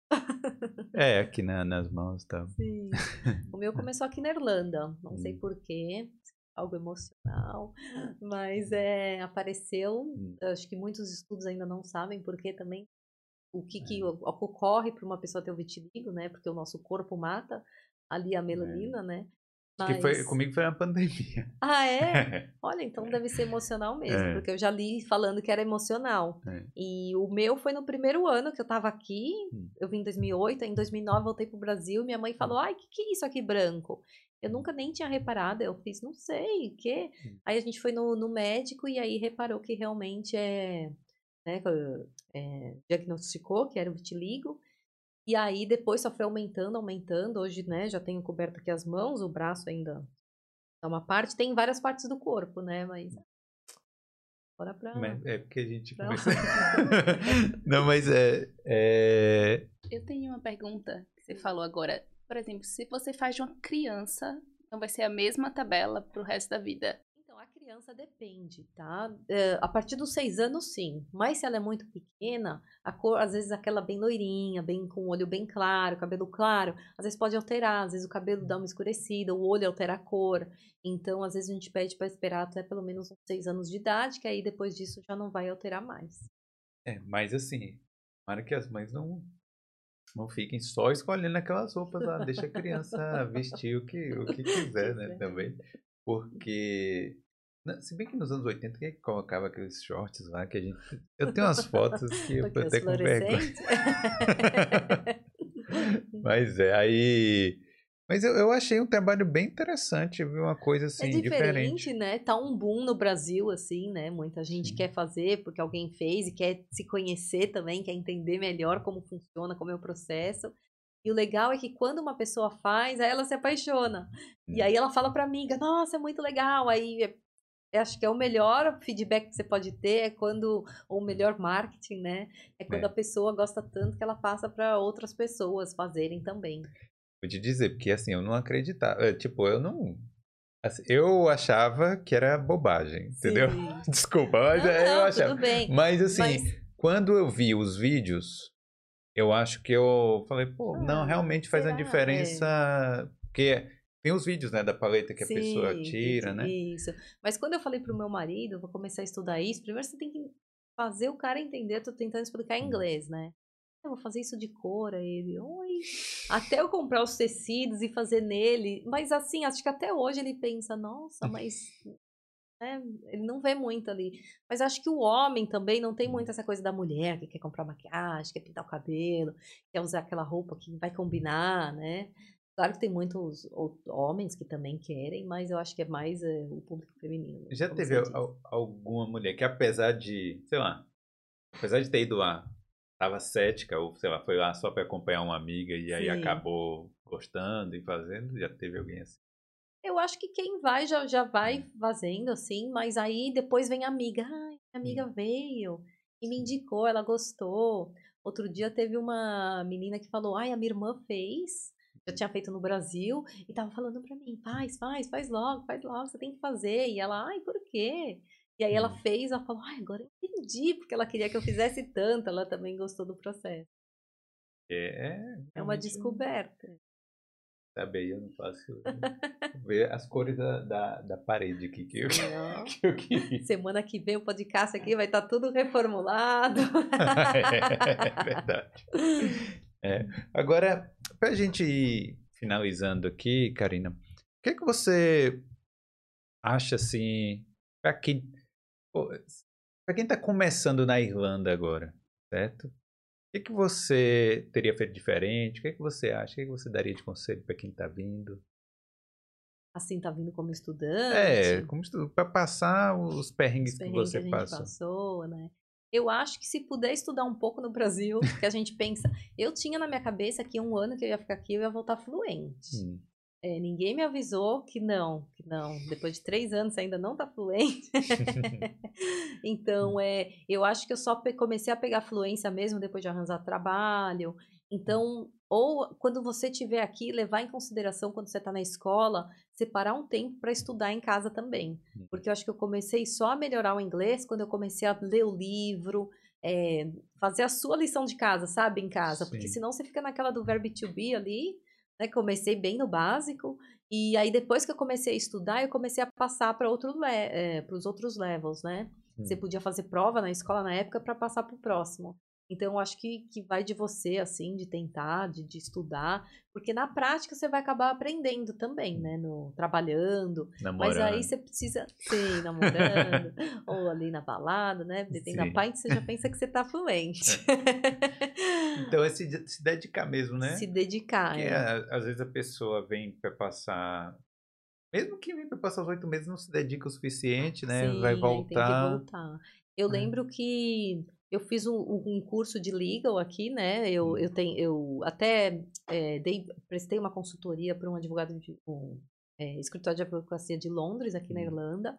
É, aqui na- nas mãos tá. Sim. O meu começou aqui na Irlanda, não sei Hum. porquê, algo emocional, mas é, apareceu. Hum. Acho que muitos estudos ainda não sabem porque também o que, que É. o- ocorre para uma pessoa ter o vitiligo, né? Porque o nosso corpo mata ali É. a melanina, né? Que foi, Mas- comigo foi na pandemia. Ah, é? Olha, então deve ser emocional mesmo, É. porque eu já li falando que era emocional. É. E o meu foi no primeiro ano que eu tava aqui, Hum. eu vim em 2008, aí em 2009 voltei pro Brasil, minha mãe falou, ai, o que, que é isso aqui branco? Eu nunca nem tinha reparado, eu fiz, não sei, o quê? Hum. Aí a gente foi no, no médico e aí reparou que realmente é, né, é, diagnosticou que era o vitiligo. E aí depois só foi aumentando, aumentando. Hoje, né, já tenho coberto aqui as mãos, o braço ainda é uma parte, tem várias partes do corpo, né, mas bora pra... É porque a gente Não. começou. Não, mas é, é. Eu tenho uma pergunta que você falou agora. Por exemplo, se você faz de uma criança, então vai ser a mesma tabela pro resto da vida. Então, a criança depende, tá? É, a partir dos seis anos, sim. Mas se ela é muito pequena, a cor, às vezes aquela bem loirinha, bem com o olho bem claro, cabelo claro, às vezes pode alterar, às vezes o cabelo dá uma escurecida, o olho altera a cor. Então, às vezes a gente pede para esperar até pelo menos uns seis anos de idade, que aí depois disso já não vai alterar mais. É, mas assim, para que as mães não, não fiquem só escolhendo aquelas roupas lá, deixa a criança vestir o que, o que quiser, né, Quiser. também. Porque, na- se bem que nos anos 80, quem é que colocava aqueles shorts lá que a gente... Eu tenho umas fotos que eu tô até com vergonha. Mas é, aí... Mas eu, eu achei um trabalho bem interessante, viu? Uma coisa assim, É diferente. diferente, né? Tá um boom no Brasil, assim, né? Muita gente Sim. quer fazer porque alguém fez e quer se conhecer também, quer entender melhor como funciona, como é o processo. E o legal é que quando uma pessoa faz, aí ela se apaixona. E Hum. aí ela fala pra amiga, nossa, é muito legal. Aí é- eu acho que é o melhor feedback que você pode ter é quando, ou o melhor marketing, né? É quando É. a pessoa gosta tanto que ela passa pra outras pessoas fazerem também. Vou te dizer, porque assim, eu não acreditava. é, Tipo, eu não. assim, eu achava que era bobagem, entendeu? Sim. Desculpa, mas Não, é, eu não, achava. tudo bem. Mas assim, Mas quando eu vi os vídeos, eu acho que eu falei, pô, não, Ah, realmente faz uma diferença. Porque tem os vídeos, né, da paleta que a pessoa Sim, tira, né? Isso. Mas quando eu falei pro meu marido, vou começar a estudar isso, primeiro você tem que fazer o cara entender, eu tô tentando explicar em inglês, né? Eu vou fazer isso de cor, aí ele, oi. Até eu comprar os tecidos e fazer nele. Mas assim, acho que até hoje ele pensa, nossa, mas. né, ele não vê muito ali. Mas acho que o homem também não tem muito essa coisa da mulher que quer comprar maquiagem, quer pintar o cabelo, quer usar aquela roupa que vai combinar, né? Claro que tem muitos homens que também querem, mas eu acho que é mais é, o público feminino. Já teve al- alguma mulher que, apesar de, sei lá, apesar de ter ido lá, tava cética, ou sei lá, foi lá só pra acompanhar uma amiga e aí Sim. acabou gostando e fazendo? Já teve alguém assim? Eu acho que quem vai já, já vai fazendo, assim, mas aí depois vem a amiga. Ai, minha amiga veio e me indicou, ela gostou. Outro dia teve uma menina que falou: Ai, a minha irmã fez, já tinha feito no Brasil, e tava falando pra mim: faz, faz, faz logo, faz logo, você tem que fazer. E ela, ai, por quê? E aí ela Hum. fez, ela falou: Ai, agora eu entendi, porque ela queria que eu fizesse tanto, ela também gostou do processo. É, É uma realmente, descoberta. Sabe aí, eu não faço. ver as cores da, da, da parede aqui que eu, que eu queria. Semana que vem o podcast aqui vai estar tudo reformulado. é verdade. É. Agora, pra gente ir finalizando aqui, Karina, o que, que você acha assim, pra quem, pô, pra quem tá começando na Irlanda agora, certo? O que, que você teria feito diferente? O que, que você acha? O que, que você daria de conselho pra quem tá vindo? Assim, tá vindo como estudante. É, como estu- pra passar os os perrengues que perrengues você a gente passou. passou, né? Eu acho que se puder estudar um pouco no Brasil, que a gente pensa. Eu tinha na minha cabeça que um ano que eu ia ficar aqui eu ia voltar fluente. Hum. É, ninguém me avisou que não, que não. Depois de três anos você ainda não tá fluente. então, é, eu acho que eu só comecei a pegar fluência mesmo depois de arranjar trabalho. Então, ou quando você estiver aqui, levar em consideração quando você está na escola, separar um tempo para estudar em casa também. Hum. Porque eu acho que eu comecei só a melhorar o inglês quando eu comecei a ler o livro, é, fazer a sua lição de casa, sabe, em casa. Porque Sim. senão você fica naquela do verbo to be ali, né? Comecei bem no básico. E aí, depois que eu comecei a estudar, eu comecei a passar para outro le- é, os outros levels, né? Você Hum. podia fazer prova na escola na época para passar para o próximo. Então, eu acho que, que vai de você, assim, de tentar, de, de estudar, porque na prática você vai acabar aprendendo também, né? No, trabalhando. Namorando. Mas aí você precisa, sim, namorando, ou ali na balada, né? Bebendo a Sim. pint, você já pensa que você tá fluente. Então é se, se dedicar mesmo, né? Se dedicar. Porque é. às vezes a pessoa vem para passar. Mesmo que vem para passar os oito meses, não se dedica o suficiente, né? Sim, Vai voltar. Tem que voltar. Eu É. lembro que eu fiz um, um curso de legal aqui, né? Eu, Hum. eu, tenho, eu até eh, dei, prestei uma consultoria para um advogado de um eh, escritório de advocacia de Londres, aqui na Hum. Irlanda.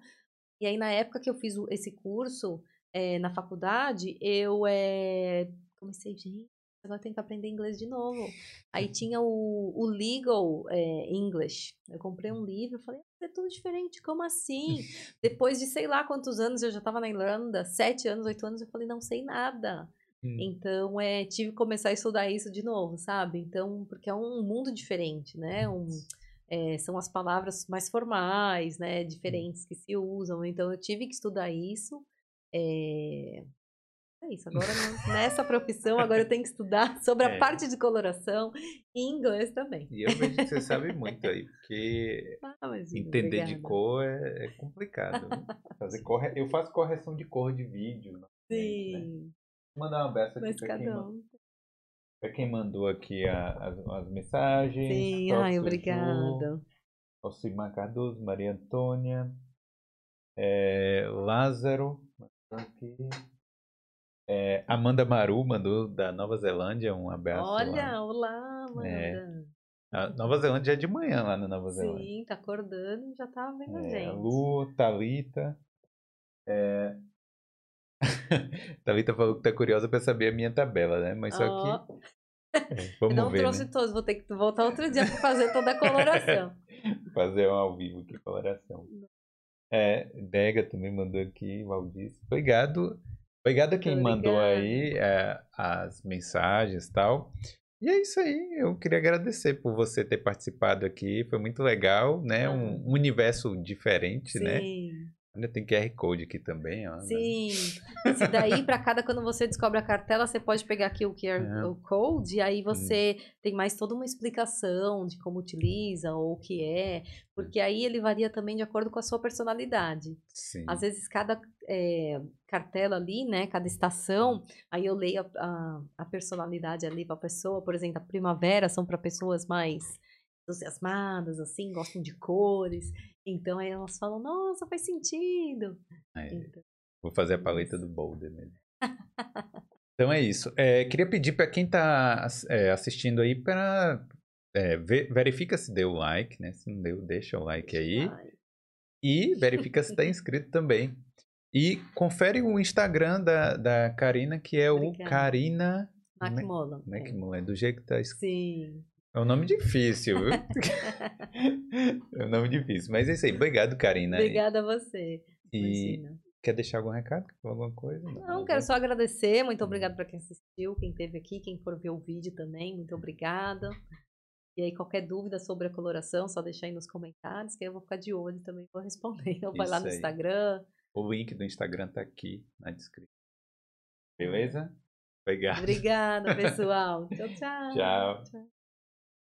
E aí, na época que eu fiz esse curso eh, na faculdade, eu eh, comecei, gente, agora eu tenho que aprender inglês de novo. Aí tinha o, o Legal English. Eu comprei um livro, falei, "Ah, é tudo diferente, como assim? Depois de sei lá quantos anos eu já estava na Irlanda, sete anos, oito anos, eu falei, não sei nada. Hum. Então, é, tive que começar a estudar isso de novo, sabe? Então, porque é um mundo diferente, né? Um, é, são as palavras mais formais, né? Diferentes que se usam. Então, eu tive que estudar isso. É, é isso. Agora, nessa profissão, agora eu tenho que estudar sobre a É. parte de coloração e inglês também. E eu vejo que você sabe muito aí, porque Ah, imagina, entender de obrigada. cor é, é complicado. né? Fazer corre... Eu faço correção de cor de vídeo. normalmente, né? Sim, Vou mandar um abraço aqui para quem, um. pra quem mandou aqui a- as, as mensagens. Sim, ai, Ju, obrigada. Alcimar Cardoso, Maria Antônia, é, Lázaro, aqui. É, Amanda Maru mandou da Nova Zelândia um abraço. lá. Olha, olá, Amanda. É, A Nova Zelândia é de manhã lá na Nova Zelândia. Sim, tá acordando e já tá vendo a É, gente. Lu, Thalita. É... Thalita falou que tá curiosa para saber a minha tabela, né? Mas só Ó, que. é, vamos não ver, trouxe né? todos, vou ter que voltar outro dia pra fazer toda a coloração. Fazer um ao vivo aqui, coloração. É, Dega também mandou aqui, Valdice. Obrigado. Obrigado a quem Muito mandou obrigada. aí é, as mensagens e tal. E é isso aí, eu queria agradecer por você ter participado aqui, foi muito legal, né? Um, um universo diferente, né? Ainda tem QR Code aqui também, ó. né? sim. Esse daí, pra cada, quando você descobre a cartela, você pode pegar aqui o QR É. o Code e aí você tem mais toda uma explicação de como utiliza ou o que é, porque aí ele varia também de acordo com a sua personalidade. Sim. Às vezes, cada é, cartela ali, né? Cada estação, aí eu leio a, a, a personalidade ali para a pessoa. Por exemplo, a primavera são para pessoas mais entusiasmadas, assim, gostam de cores. Então, aí elas falam, nossa, faz sentido. É, Então, vou fazer a paleta do Boulder mesmo. Então é isso. É, queria pedir para quem está assistindo aí para verifica se deu like, né? Se não deu, deixa o like aí. E verifica se está inscrito também. E confere o Instagram da, da Karina, que é o Obrigada. Karina Macmillan. é. McMullen, do jeito que tá escrito. Sim. É um nome difícil, viu? é um nome difícil. Mas é isso aí. Obrigado, Karina. Obrigada a você. E quer deixar algum recado? Alguma coisa? Não, quero só agradecer. Muito obrigada para quem assistiu, quem esteve aqui, quem for ver o vídeo também. Muito obrigada. E aí, qualquer dúvida sobre a coloração, só deixar aí nos comentários, que aí eu vou ficar de olho também vou responder. Ou vai lá no aí. Instagram. O link do Instagram tá aqui na descrição. Beleza? Obrigado. Obrigada, pessoal. Tchau, tchau. Tchau. tchau.